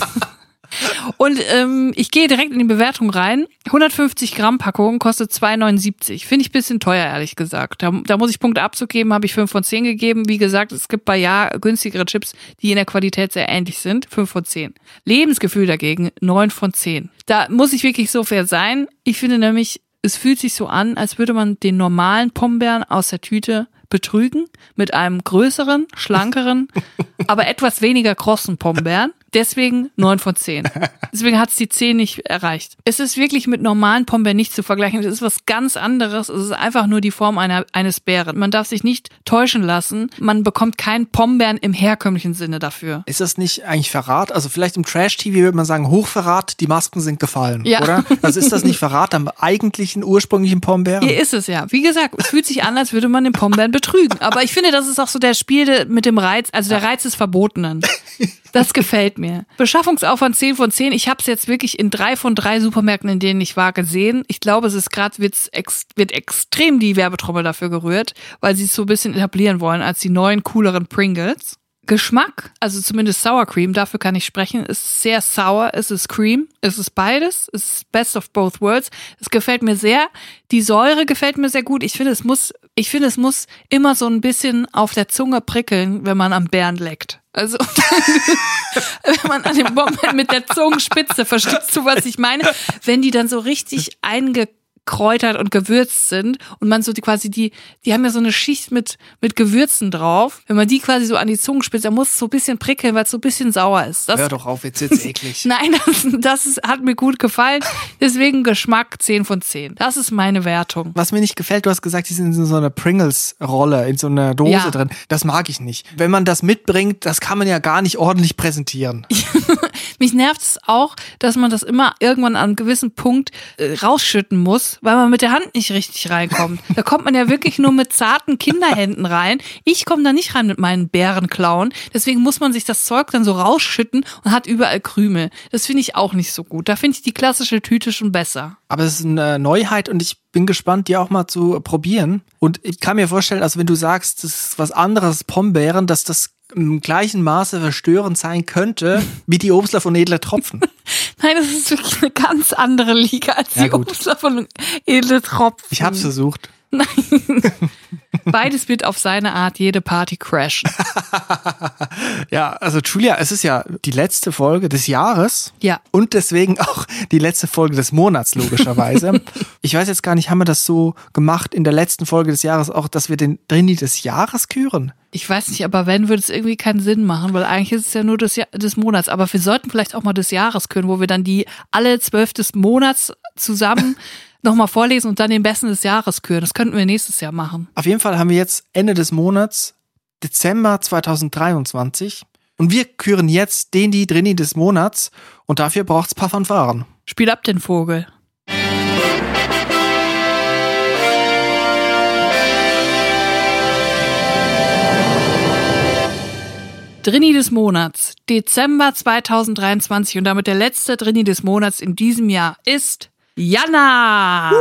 [SPEAKER 1] Und ähm, ich gehe direkt in die Bewertung rein. 150 Gramm Packung kostet 2,79. Finde ich ein bisschen teuer, ehrlich gesagt. Da, da muss ich Punkte abzugeben, habe ich 5 von 10 gegeben. Wie gesagt, es gibt bei Ja günstigere Chips, die in der Qualität sehr ähnlich sind. 5 von 10. Lebensgefühl dagegen 9 von 10. Da muss ich wirklich so fair sein. Ich finde nämlich, es fühlt sich so an, als würde man den normalen Pombeeren aus der Tüte betrügen mit einem größeren, schlankeren, aber etwas weniger krossen Pombeeren. Deswegen 9 von 10. Deswegen hat es die 10 nicht erreicht. Es ist wirklich mit normalen Pombeeren nicht zu vergleichen. Es ist was ganz anderes. Es ist einfach nur die Form einer, eines Bären. Man darf sich nicht täuschen lassen. Man bekommt keinen Pombeeren im herkömmlichen Sinne dafür.
[SPEAKER 2] Ist das nicht eigentlich Verrat? Also vielleicht im Trash-TV würde man sagen, Hochverrat, die Masken sind gefallen,
[SPEAKER 1] Ja.
[SPEAKER 2] oder? Also ist das nicht Verrat am eigentlichen, ursprünglichen Pombeeren?
[SPEAKER 1] Hier ist es ja. Wie gesagt, es fühlt sich an, als würde man den Pombeeren betrügen. Aber ich finde, das ist auch so der Spiel mit dem Reiz, also der Reiz des Verbotenen. Das gefällt mir. Beschaffungsaufwand 10 von 10. Ich habe es jetzt wirklich in drei von drei Supermärkten, in denen ich war, gesehen. Ich glaube, es ist gerade ex, wird extrem die Werbetrommel dafür gerührt, weil sie es so ein bisschen etablieren wollen als die neuen, cooleren Pringles. Geschmack, also zumindest Sour Cream, dafür kann ich sprechen, ist sehr sour, es ist Cream, es ist beides, es ist best of both worlds. Es gefällt mir sehr. Die Säure gefällt mir sehr gut. Ich finde, es muss, ich finde, es muss immer so ein bisschen auf der Zunge prickeln, wenn man am Bären leckt. Also, wenn man an dem Moment mit der Zungenspitze, verstehst du, was ich meine? Wenn die dann so richtig eingekräutert und gewürzt sind und man so die quasi die, die haben ja so eine Schicht mit, mit Gewürzen drauf. Wenn man die quasi so an die Zungenspitze, dann muss es so ein bisschen prickeln, weil es so ein bisschen sauer ist. Das,
[SPEAKER 2] Hör doch auf, jetzt wird's eklig.
[SPEAKER 1] Nein, das, das ist, hat mir gut gefallen. Deswegen Geschmack 10 von 10. Das ist meine Wertung.
[SPEAKER 2] Was mir nicht gefällt, du hast gesagt, die sind in so einer Pringles-Rolle, in so einer Dose
[SPEAKER 1] Ja.
[SPEAKER 2] drin. Das mag ich nicht. Wenn man das mitbringt, das kann man ja gar nicht ordentlich präsentieren.
[SPEAKER 1] Mich nervt es auch, dass man das immer irgendwann an einem gewissen Punkt äh, rausschütten muss, weil man mit der Hand nicht richtig reinkommt. Da kommt man ja wirklich nur mit zarten Kinderhänden rein. Ich komme da nicht rein mit meinen Bärenklauen. Deswegen muss man sich das Zeug dann so rausschütten und hat überall Krümel. Das finde ich auch nicht so gut. Da finde ich die klassische Tüte schon besser.
[SPEAKER 2] Aber es ist eine Neuheit und ich bin gespannt, die auch mal zu probieren. Und ich kann mir vorstellen, also wenn du sagst, das ist was anderes, Pombeeren, dass das im gleichen Maße verstörend sein könnte wie die Obstler von Edler Tropfen.
[SPEAKER 1] Nein, das ist wirklich eine ganz andere Liga als
[SPEAKER 2] Ja,
[SPEAKER 1] die
[SPEAKER 2] gut.
[SPEAKER 1] Obstler von Edle Tropfen.
[SPEAKER 2] Ich hab's versucht.
[SPEAKER 1] Beides wird auf seine Art jede Party crashen.
[SPEAKER 2] Ja, also Julia, es ist ja die letzte Folge des Jahres.
[SPEAKER 1] Ja.
[SPEAKER 2] Und deswegen auch die letzte Folge des Monats, logischerweise. ich weiß jetzt gar nicht, haben wir das so gemacht in der letzten Folge des Jahres auch, dass wir den Drini des Jahres küren?
[SPEAKER 1] Ich weiß nicht, aber wenn, würde es irgendwie keinen Sinn machen, weil eigentlich ist es ja nur des, Ja- des Monats. Aber wir sollten vielleicht auch mal des Jahres können, wo wir dann die alle zwölf des Monats zusammen nochmal vorlesen und dann den besten des Jahres küren. Das könnten wir nächstes Jahr machen.
[SPEAKER 2] Auf jeden Fall haben wir jetzt Ende des Monats, Dezember 2023. Und wir küren jetzt den, die Drini des Monats. Und dafür braucht's paar Fanfaren.
[SPEAKER 1] Spiel ab den Vogel. Drini des Monats, Dezember 2023 und damit der letzte Drini des Monats in diesem Jahr ist Jana.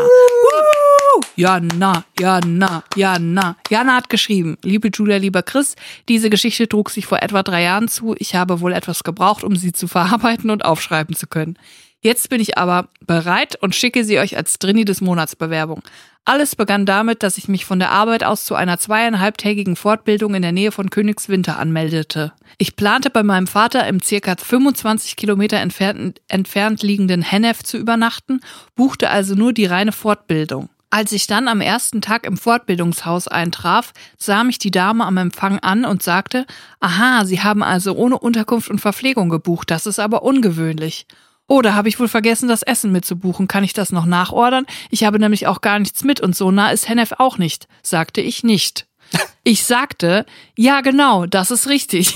[SPEAKER 1] Jana, Jana, Jana. Jana hat geschrieben, liebe Julia, lieber Chris, diese Geschichte trug sich vor etwa drei Jahren zu. Ich habe wohl etwas gebraucht, um sie zu verarbeiten und aufschreiben zu können. Jetzt bin ich aber bereit und schicke sie euch als Drini des Monats Bewerbung. Alles begann damit, dass ich mich von der Arbeit aus zu einer zweieinhalbtägigen Fortbildung in der Nähe von Königswinter anmeldete. Ich plante bei meinem Vater im circa 25 Kilometer entfernt, entfernt liegenden Hennef zu übernachten, buchte also nur die reine Fortbildung. Als ich dann am ersten Tag im Fortbildungshaus eintraf, sah mich die Dame am Empfang an und sagte, aha, Sie haben also ohne Unterkunft und Verpflegung gebucht, das ist aber ungewöhnlich. Oh, da habe ich wohl vergessen, das Essen mitzubuchen. Kann ich das noch nachordern? Ich habe nämlich auch gar nichts mit und so nah ist Hennef auch nicht, sagte ich nicht. Ich sagte, ja genau, das ist richtig.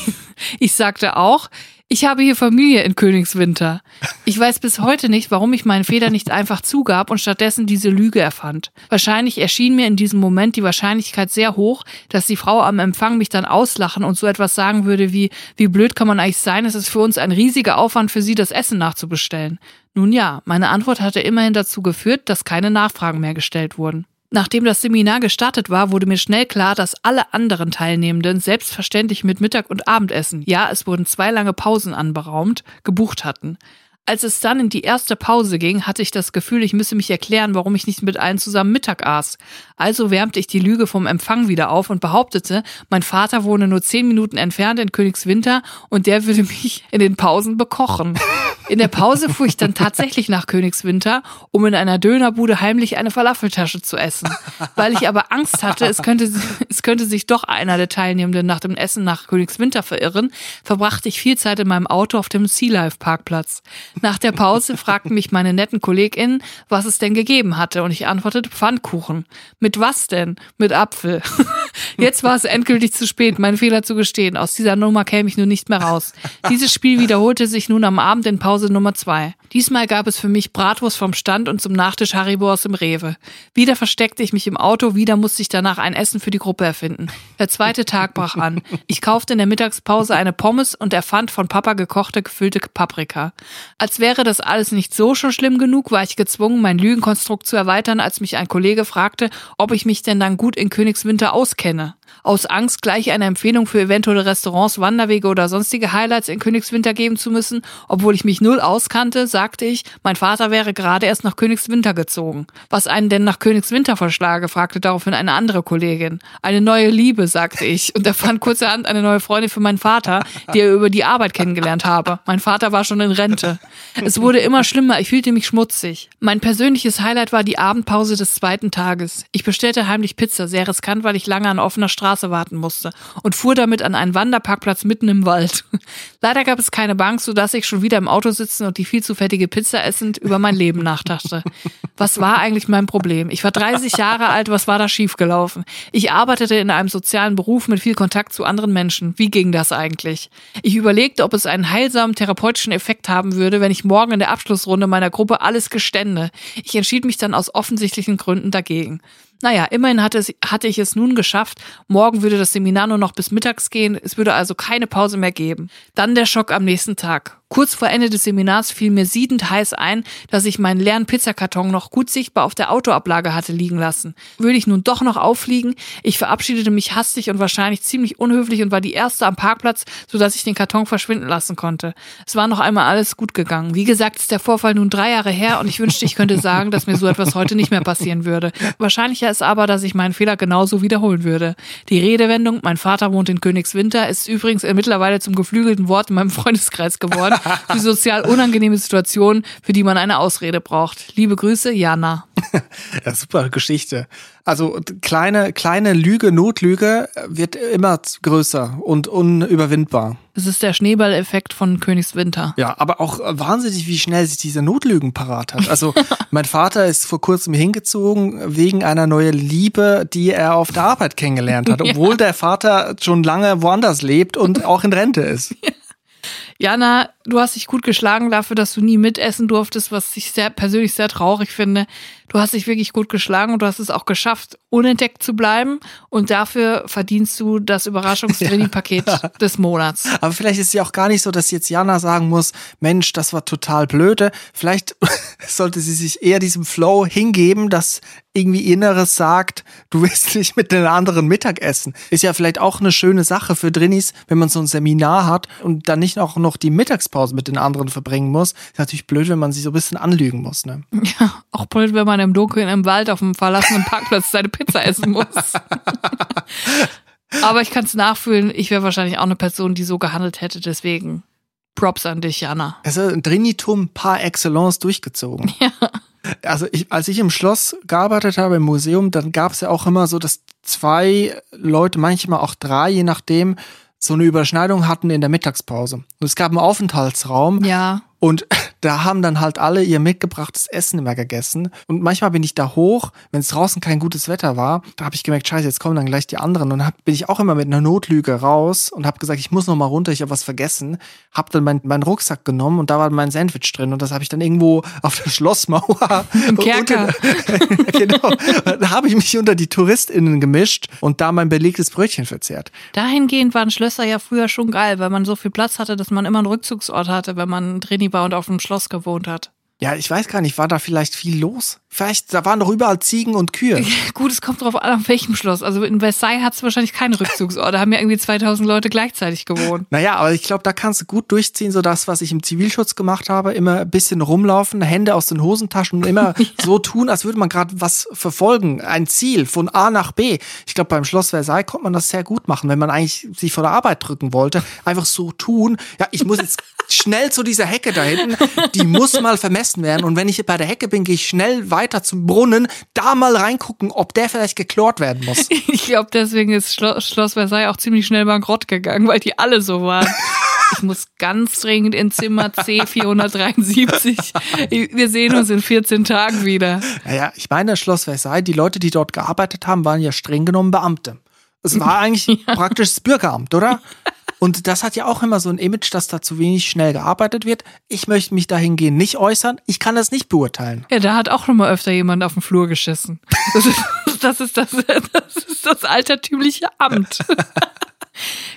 [SPEAKER 1] Ich sagte auch, ich habe hier Familie in Königswinter. Ich weiß bis heute nicht, warum ich meinen Fehler nicht einfach zugab und stattdessen diese Lüge erfand. Wahrscheinlich erschien mir in diesem Moment die Wahrscheinlichkeit sehr hoch, dass die Frau am Empfang mich dann auslachen und so etwas sagen würde wie, wie blöd kann man eigentlich sein, es ist für uns ein riesiger Aufwand für sie, das Essen nachzubestellen. Nun ja, meine Antwort hatte immerhin dazu geführt, dass keine Nachfragen mehr gestellt wurden. Nachdem das Seminar gestartet war, wurde mir schnell klar, dass alle anderen Teilnehmenden selbstverständlich mit Mittag- und Abendessen, ja, es wurden zwei lange Pausen anberaumt, gebucht hatten. Als es dann in die erste Pause ging, hatte ich das Gefühl, ich müsse mich erklären, warum ich nicht mit allen zusammen Mittag aß. Also wärmte ich die Lüge vom Empfang wieder auf und behauptete, mein Vater wohne nur zehn Minuten entfernt in Königswinter und der würde mich in den Pausen bekochen. In der Pause fuhr ich dann tatsächlich nach Königswinter, um in einer Dönerbude heimlich eine Falafeltasche zu essen. Weil ich aber Angst hatte, es könnte, es könnte sich doch einer der Teilnehmenden nach dem Essen nach Königswinter verirren, verbrachte ich viel Zeit in meinem Auto auf dem Sea Life Parkplatz. Nach der Pause fragten mich meine netten KollegInnen, was es denn gegeben hatte, und ich antwortete Pfannkuchen. Mit was denn? Mit Apfel. Jetzt war es endgültig zu spät, meinen Fehler zu gestehen. Aus dieser Nummer käme ich nun nicht mehr raus. Dieses Spiel wiederholte sich nun am Abend in Pause Nummer zwei. Diesmal gab es für mich Bratwurst vom Stand und zum Nachtisch Haribo aus dem Rewe. Wieder versteckte ich mich im Auto, wieder musste ich danach ein Essen für die Gruppe erfinden. Der zweite Tag brach an. Ich kaufte in der Mittagspause eine Pommes und erfand von Papa gekochte gefüllte Paprika. Als wäre das alles nicht so schon schlimm genug, war ich gezwungen, mein Lügenkonstrukt zu erweitern, als mich ein Kollege fragte, ob ich mich denn dann gut in Königswinter auskenne. Aus Angst, gleich eine Empfehlung für eventuelle Restaurants, Wanderwege oder sonstige Highlights in Königswinter geben zu müssen, obwohl ich mich null auskannte, sagte ich, mein Vater wäre gerade erst nach Königswinter gezogen. Was einen denn nach Königswinter verschlage, fragte daraufhin eine andere Kollegin. Eine neue Liebe, sagte ich, und erfand kurzerhand eine neue Freundin für meinen Vater, die er über die Arbeit kennengelernt habe. Mein Vater war schon in Rente. Es wurde immer schlimmer, ich fühlte mich schmutzig. Mein persönliches Highlight war die Abendpause des zweiten Tages. Ich bestellte heimlich Pizza, sehr riskant, weil ich lange an offener Straße warten musste und fuhr damit an einen Wanderparkplatz mitten im Wald. Leider gab es keine Bank, sodass ich schon wieder im Auto sitzen und die viel zu fettige Pizza essend über mein Leben nachdachte. Was war eigentlich mein Problem? Ich war 30 Jahre alt, was war da schiefgelaufen? Ich arbeitete in einem sozialen Beruf mit viel Kontakt zu anderen Menschen. Wie ging das eigentlich? Ich überlegte, ob es einen heilsamen therapeutischen Effekt haben würde, wenn ich morgen in der Abschlussrunde meiner Gruppe alles gestände. Ich entschied mich dann aus offensichtlichen Gründen dagegen. Naja, immerhin hatte, es, hatte ich es nun geschafft. Morgen würde das Seminar nur noch bis mittags gehen. Es würde also keine Pause mehr geben. Dann der Schock am nächsten Tag. Kurz vor Ende des Seminars fiel mir siedend heiß ein, dass ich meinen leeren Pizzakarton noch gut sichtbar auf der Autoablage hatte liegen lassen. Würde ich nun doch noch auffliegen? Ich verabschiedete mich hastig und wahrscheinlich ziemlich unhöflich und war die erste am Parkplatz, sodass ich den Karton verschwinden lassen konnte. Es war noch einmal alles gut gegangen. Wie gesagt, ist der Vorfall nun drei Jahre her und ich wünschte, ich könnte sagen, dass mir so etwas heute nicht mehr passieren würde. Wahrscheinlicher ist aber, dass ich meinen Fehler genauso wiederholen würde. Die Redewendung, mein Vater wohnt in Königswinter, ist übrigens mittlerweile zum geflügelten Wort in meinem Freundeskreis geworden. Für sozial unangenehme Situationen, für die man eine Ausrede braucht. Liebe Grüße, Jana.
[SPEAKER 2] Ja, super Geschichte. Also kleine, kleine Lüge, Notlüge wird immer größer und unüberwindbar.
[SPEAKER 1] Das ist der Schneeballeffekt von Königswinter.
[SPEAKER 2] Ja, aber auch wahnsinnig, wie schnell sich diese Notlügen parat hat. Also mein Vater ist vor kurzem hingezogen wegen einer neuen Liebe, die er auf der Arbeit kennengelernt hat, obwohl ja. der Vater schon lange woanders lebt und auch in Rente ist. Ja.
[SPEAKER 1] Jana, du hast dich gut geschlagen dafür, dass du nie mitessen durftest, was ich sehr persönlich sehr traurig finde. Du hast dich wirklich gut geschlagen und du hast es auch geschafft, unentdeckt zu bleiben. Und dafür verdienst du das Überraschungstraining-Paket ja. des Monats.
[SPEAKER 2] Aber vielleicht ist es ja auch gar nicht so, dass jetzt Jana sagen muss, Mensch, das war total blöde. Vielleicht sollte sie sich eher diesem Flow hingeben, dass irgendwie Inneres sagt, du willst nicht mit den anderen Mittagessen. Ist ja vielleicht auch eine schöne Sache für Drinis, wenn man so ein Seminar hat und dann nicht auch noch die Mittagspause mit den anderen verbringen muss. Ist natürlich blöd, wenn man sich so ein bisschen anlügen muss, ne?
[SPEAKER 1] Ja, auch blöd, wenn man im Dunkeln im Wald auf dem verlassenen Parkplatz seine Pizza essen muss. Aber ich kann es nachfühlen, ich wäre wahrscheinlich auch eine Person, die so gehandelt hätte, deswegen Props an dich, Jana.
[SPEAKER 2] Also ein Trinitum par excellence durchgezogen. Ja. Also ich, als ich im Schloss gearbeitet habe, im Museum, dann gab es ja auch immer so, dass zwei Leute, manchmal auch drei, je nachdem, so eine Überschneidung hatten in der Mittagspause. Und es gab einen Aufenthaltsraum.
[SPEAKER 1] Ja.
[SPEAKER 2] Und da haben dann halt alle ihr mitgebrachtes Essen immer gegessen. Und manchmal bin ich da hoch, wenn es draußen kein gutes Wetter war, da habe ich gemerkt, scheiße, jetzt kommen dann gleich die anderen. Und hab, bin ich auch immer mit einer Notlüge raus und habe gesagt, ich muss noch mal runter, ich habe was vergessen. Hab dann meinen mein Rucksack genommen und da war mein Sandwich drin. Und das habe ich dann irgendwo auf der Schlossmauer.
[SPEAKER 1] Im Kerker.
[SPEAKER 2] Unter, genau. Da habe ich mich unter die TouristInnen gemischt und da mein belegtes Brötchen verzehrt.
[SPEAKER 1] Dahingehend waren Schlösser ja früher schon geil, weil man so viel Platz hatte, dass man immer einen Rückzugsort hatte, wenn man Trainee war und auf dem Schloss gewohnt hat.
[SPEAKER 2] Ja, ich weiß gar nicht, war da vielleicht viel los? Vielleicht, da waren doch überall Ziegen und Kühe.
[SPEAKER 1] Gut, es kommt drauf an, auf welchem Schloss. Also in Versailles hat es wahrscheinlich keine Rückzugsorte. Da haben ja irgendwie 2000 Leute gleichzeitig gewohnt.
[SPEAKER 2] Naja, aber ich glaube, da kannst du gut durchziehen, so das, was ich im Zivilschutz gemacht habe. Immer ein bisschen rumlaufen, Hände aus den Hosentaschen und immer ja. so tun, als würde man gerade was verfolgen. Ein Ziel von A nach B. Ich glaube, beim Schloss Versailles konnte man das sehr gut machen, wenn man eigentlich sich vor der Arbeit drücken wollte. Einfach so tun. Ja, ich muss jetzt schnell zu dieser Hecke da hinten. Die muss mal vermessen werden. Und wenn ich bei der Hecke bin, gehe ich schnell weiter zum Brunnen, da mal reingucken, ob der vielleicht geklort werden muss.
[SPEAKER 1] Ich glaube, deswegen ist Schloss, Schloss Versailles auch ziemlich schnell bankrott gegangen, weil die alle so waren. Ich muss ganz dringend in Zimmer C473. Wir sehen uns in 14 Tagen wieder.
[SPEAKER 2] Naja, ich meine, Schloss Versailles, die Leute, die dort gearbeitet haben, waren ja streng genommen Beamte. Es war eigentlich ja. praktisch das Bürgeramt, oder? Und das hat ja auch immer so ein Image, dass da zu wenig schnell gearbeitet wird. Ich möchte mich dahingehend nicht äußern. Ich kann das nicht beurteilen.
[SPEAKER 1] Ja, da hat auch noch mal öfter jemand auf dem Flur geschissen. Das ist das, ist das, das, ist das altertümliche Amt.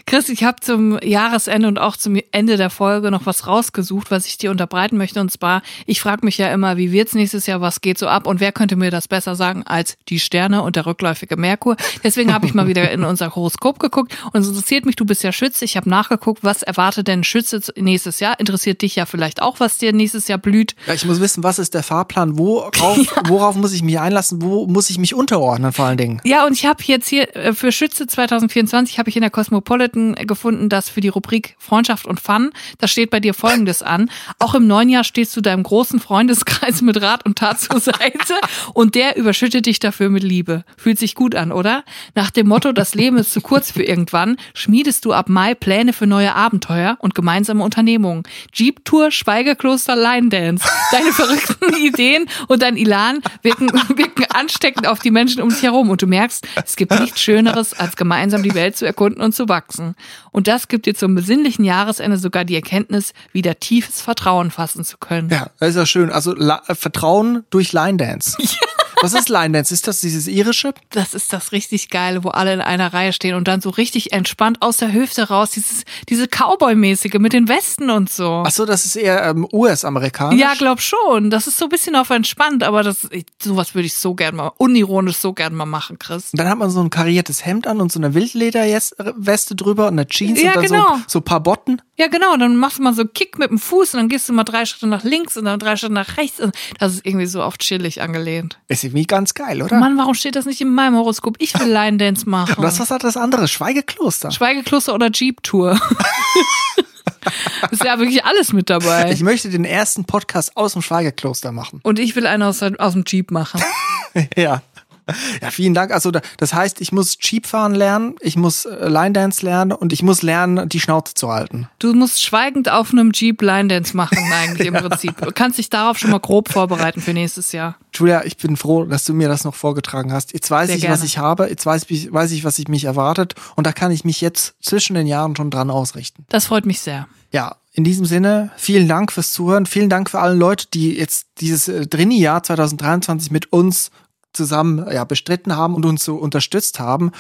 [SPEAKER 1] Chris, ich habe zum Jahresende und auch zum Ende der Folge noch was rausgesucht, was ich dir unterbreiten möchte. Und zwar, ich frage mich ja immer, wie wird's nächstes Jahr, was geht so ab und wer könnte mir das besser sagen als die Sterne und der rückläufige Merkur. Deswegen habe ich mal wieder in unser Horoskop geguckt und es interessiert mich, du bist ja Schütze. Ich habe nachgeguckt, was erwartet denn Schütze nächstes Jahr? Interessiert dich ja vielleicht auch, was dir nächstes Jahr blüht.
[SPEAKER 2] Ja, ich muss wissen, was ist der Fahrplan? Worauf, ja. worauf muss ich mich einlassen? Wo muss ich mich unterordnen vor allen Dingen?
[SPEAKER 1] Ja, und ich habe jetzt hier äh, für Schütze 2024 habe ich in der Cosmopolitan gefunden, dass für die Rubrik Freundschaft und Fun, da steht bei dir Folgendes an. Auch im neuen Jahr stehst du deinem großen Freundeskreis mit Rat und Tat zur Seite und der überschüttet dich dafür mit Liebe. Fühlt sich gut an, oder? Nach dem Motto, das Leben ist zu kurz für irgendwann, schmiedest du ab Mai Pläne für neue Abenteuer und gemeinsame Unternehmungen. Jeep Tour, Schweigekloster, Line Dance. Deine verrückten Ideen und dein Ilan wirken, wirken ansteckend auf die Menschen um dich herum und du merkst, es gibt nichts Schöneres, als gemeinsam die Welt zu erkunden und zu wachsen. Und das gibt dir zum besinnlichen Jahresende sogar die Erkenntnis, wieder tiefes Vertrauen fassen zu können.
[SPEAKER 2] Ja, das ist ja schön. Also La Vertrauen durch Line Dance. Ja. Was ist Line Dance? Ist das dieses irische?
[SPEAKER 1] Das ist das richtig geile, wo alle in einer Reihe stehen und dann so richtig entspannt aus der Hüfte raus, dieses, diese Cowboy-mäßige mit den Westen und so.
[SPEAKER 2] Ach so, das ist eher ähm, US-amerikanisch.
[SPEAKER 1] Ja, glaub schon. Das ist so ein bisschen auf entspannt, aber das, sowas würde ich so gern mal, unironisch so gern mal machen, Chris.
[SPEAKER 2] Und dann hat man so ein kariertes Hemd an und so eine Wildlederweste drüber und eine Jeans
[SPEAKER 1] Ja,
[SPEAKER 2] und dann
[SPEAKER 1] genau.
[SPEAKER 2] so, so ein paar Botten.
[SPEAKER 1] Ja, genau. Dann machst du mal so einen Kick mit dem Fuß und dann gehst du mal drei Schritte nach links und dann drei Schritte nach rechts. Und das ist irgendwie so auf chillig angelehnt.
[SPEAKER 2] Ist irgendwie ganz geil, oder?
[SPEAKER 1] Mann, warum steht das nicht in meinem Horoskop? Ich will Line Dance machen.
[SPEAKER 2] Was, was hat das andere? Schweigekloster.
[SPEAKER 1] Schweigekloster oder Jeep-Tour. ist ja wirklich alles mit dabei.
[SPEAKER 2] Ich möchte den ersten Podcast aus dem Schweigekloster machen.
[SPEAKER 1] Und ich will einen aus, aus dem Jeep machen.
[SPEAKER 2] ja. Ja, vielen Dank. Also da- das heißt, ich muss Jeep fahren lernen, ich muss äh, Line Dance lernen und ich muss lernen, die Schnauze zu halten.
[SPEAKER 1] Du musst schweigend auf einem Jeep Line Dance machen, eigentlich im Prinzip. Du kannst dich darauf schon mal grob vorbereiten für nächstes Jahr.
[SPEAKER 2] Julia, ich bin froh, dass du mir das noch vorgetragen hast. Jetzt weiß
[SPEAKER 1] Sehr
[SPEAKER 2] ich,
[SPEAKER 1] gerne.
[SPEAKER 2] was ich habe, jetzt weiß ich, weiß ich, was ich mich erwartet und da kann ich mich jetzt zwischen den Jahren schon dran ausrichten.
[SPEAKER 1] Das freut mich sehr.
[SPEAKER 2] Ja, in diesem Sinne, vielen Dank fürs Zuhören. Vielen Dank für alle Leute, die jetzt dieses äh, Drini-Jahr 2023 mit uns zusammen ja, bestritten haben und uns so unterstützt haben.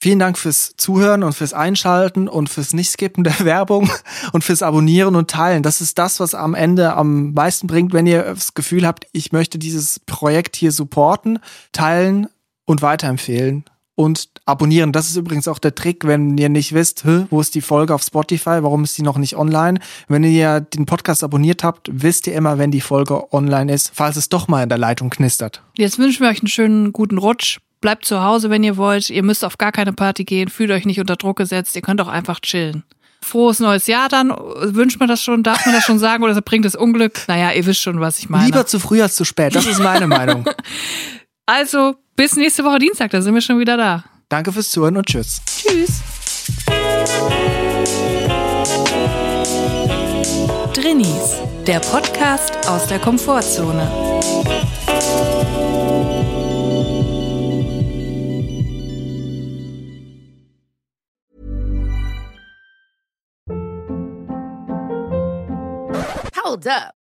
[SPEAKER 2] Vielen Dank fürs Zuhören und fürs Einschalten und fürs Nicht-Skippen der Werbung und fürs Abonnieren und Teilen. Das ist das, was am Ende am meisten bringt, wenn ihr das Gefühl habt, ich möchte dieses Projekt hier supporten, teilen und weiterempfehlen und abonnieren. Das ist übrigens auch der Trick, wenn ihr nicht wisst, wo ist die Folge auf Spotify, warum ist die noch nicht online. Wenn ihr den Podcast abonniert habt, wisst ihr immer, wenn die Folge online ist, falls es doch mal in der Leitung knistert.
[SPEAKER 1] Jetzt wünschen wir euch einen schönen guten Rutsch. Bleibt zu Hause, wenn ihr wollt. Ihr müsst auf gar keine Party gehen. Fühlt euch nicht unter Druck gesetzt. Ihr könnt auch einfach chillen. Frohes neues Jahr dann. Wünscht man das schon? Darf man das schon sagen? Oder bringt es Unglück? Naja, ihr wisst schon, was ich meine.
[SPEAKER 2] Lieber zu früh als zu spät, das ist meine Meinung.
[SPEAKER 1] Also, bis nächste Woche Dienstag. Da sind wir schon wieder da.
[SPEAKER 2] Danke fürs Zuhören und tschüss.
[SPEAKER 1] Tschüss. Drinnies, der Podcast aus der Komfortzone.
[SPEAKER 4] Hold up.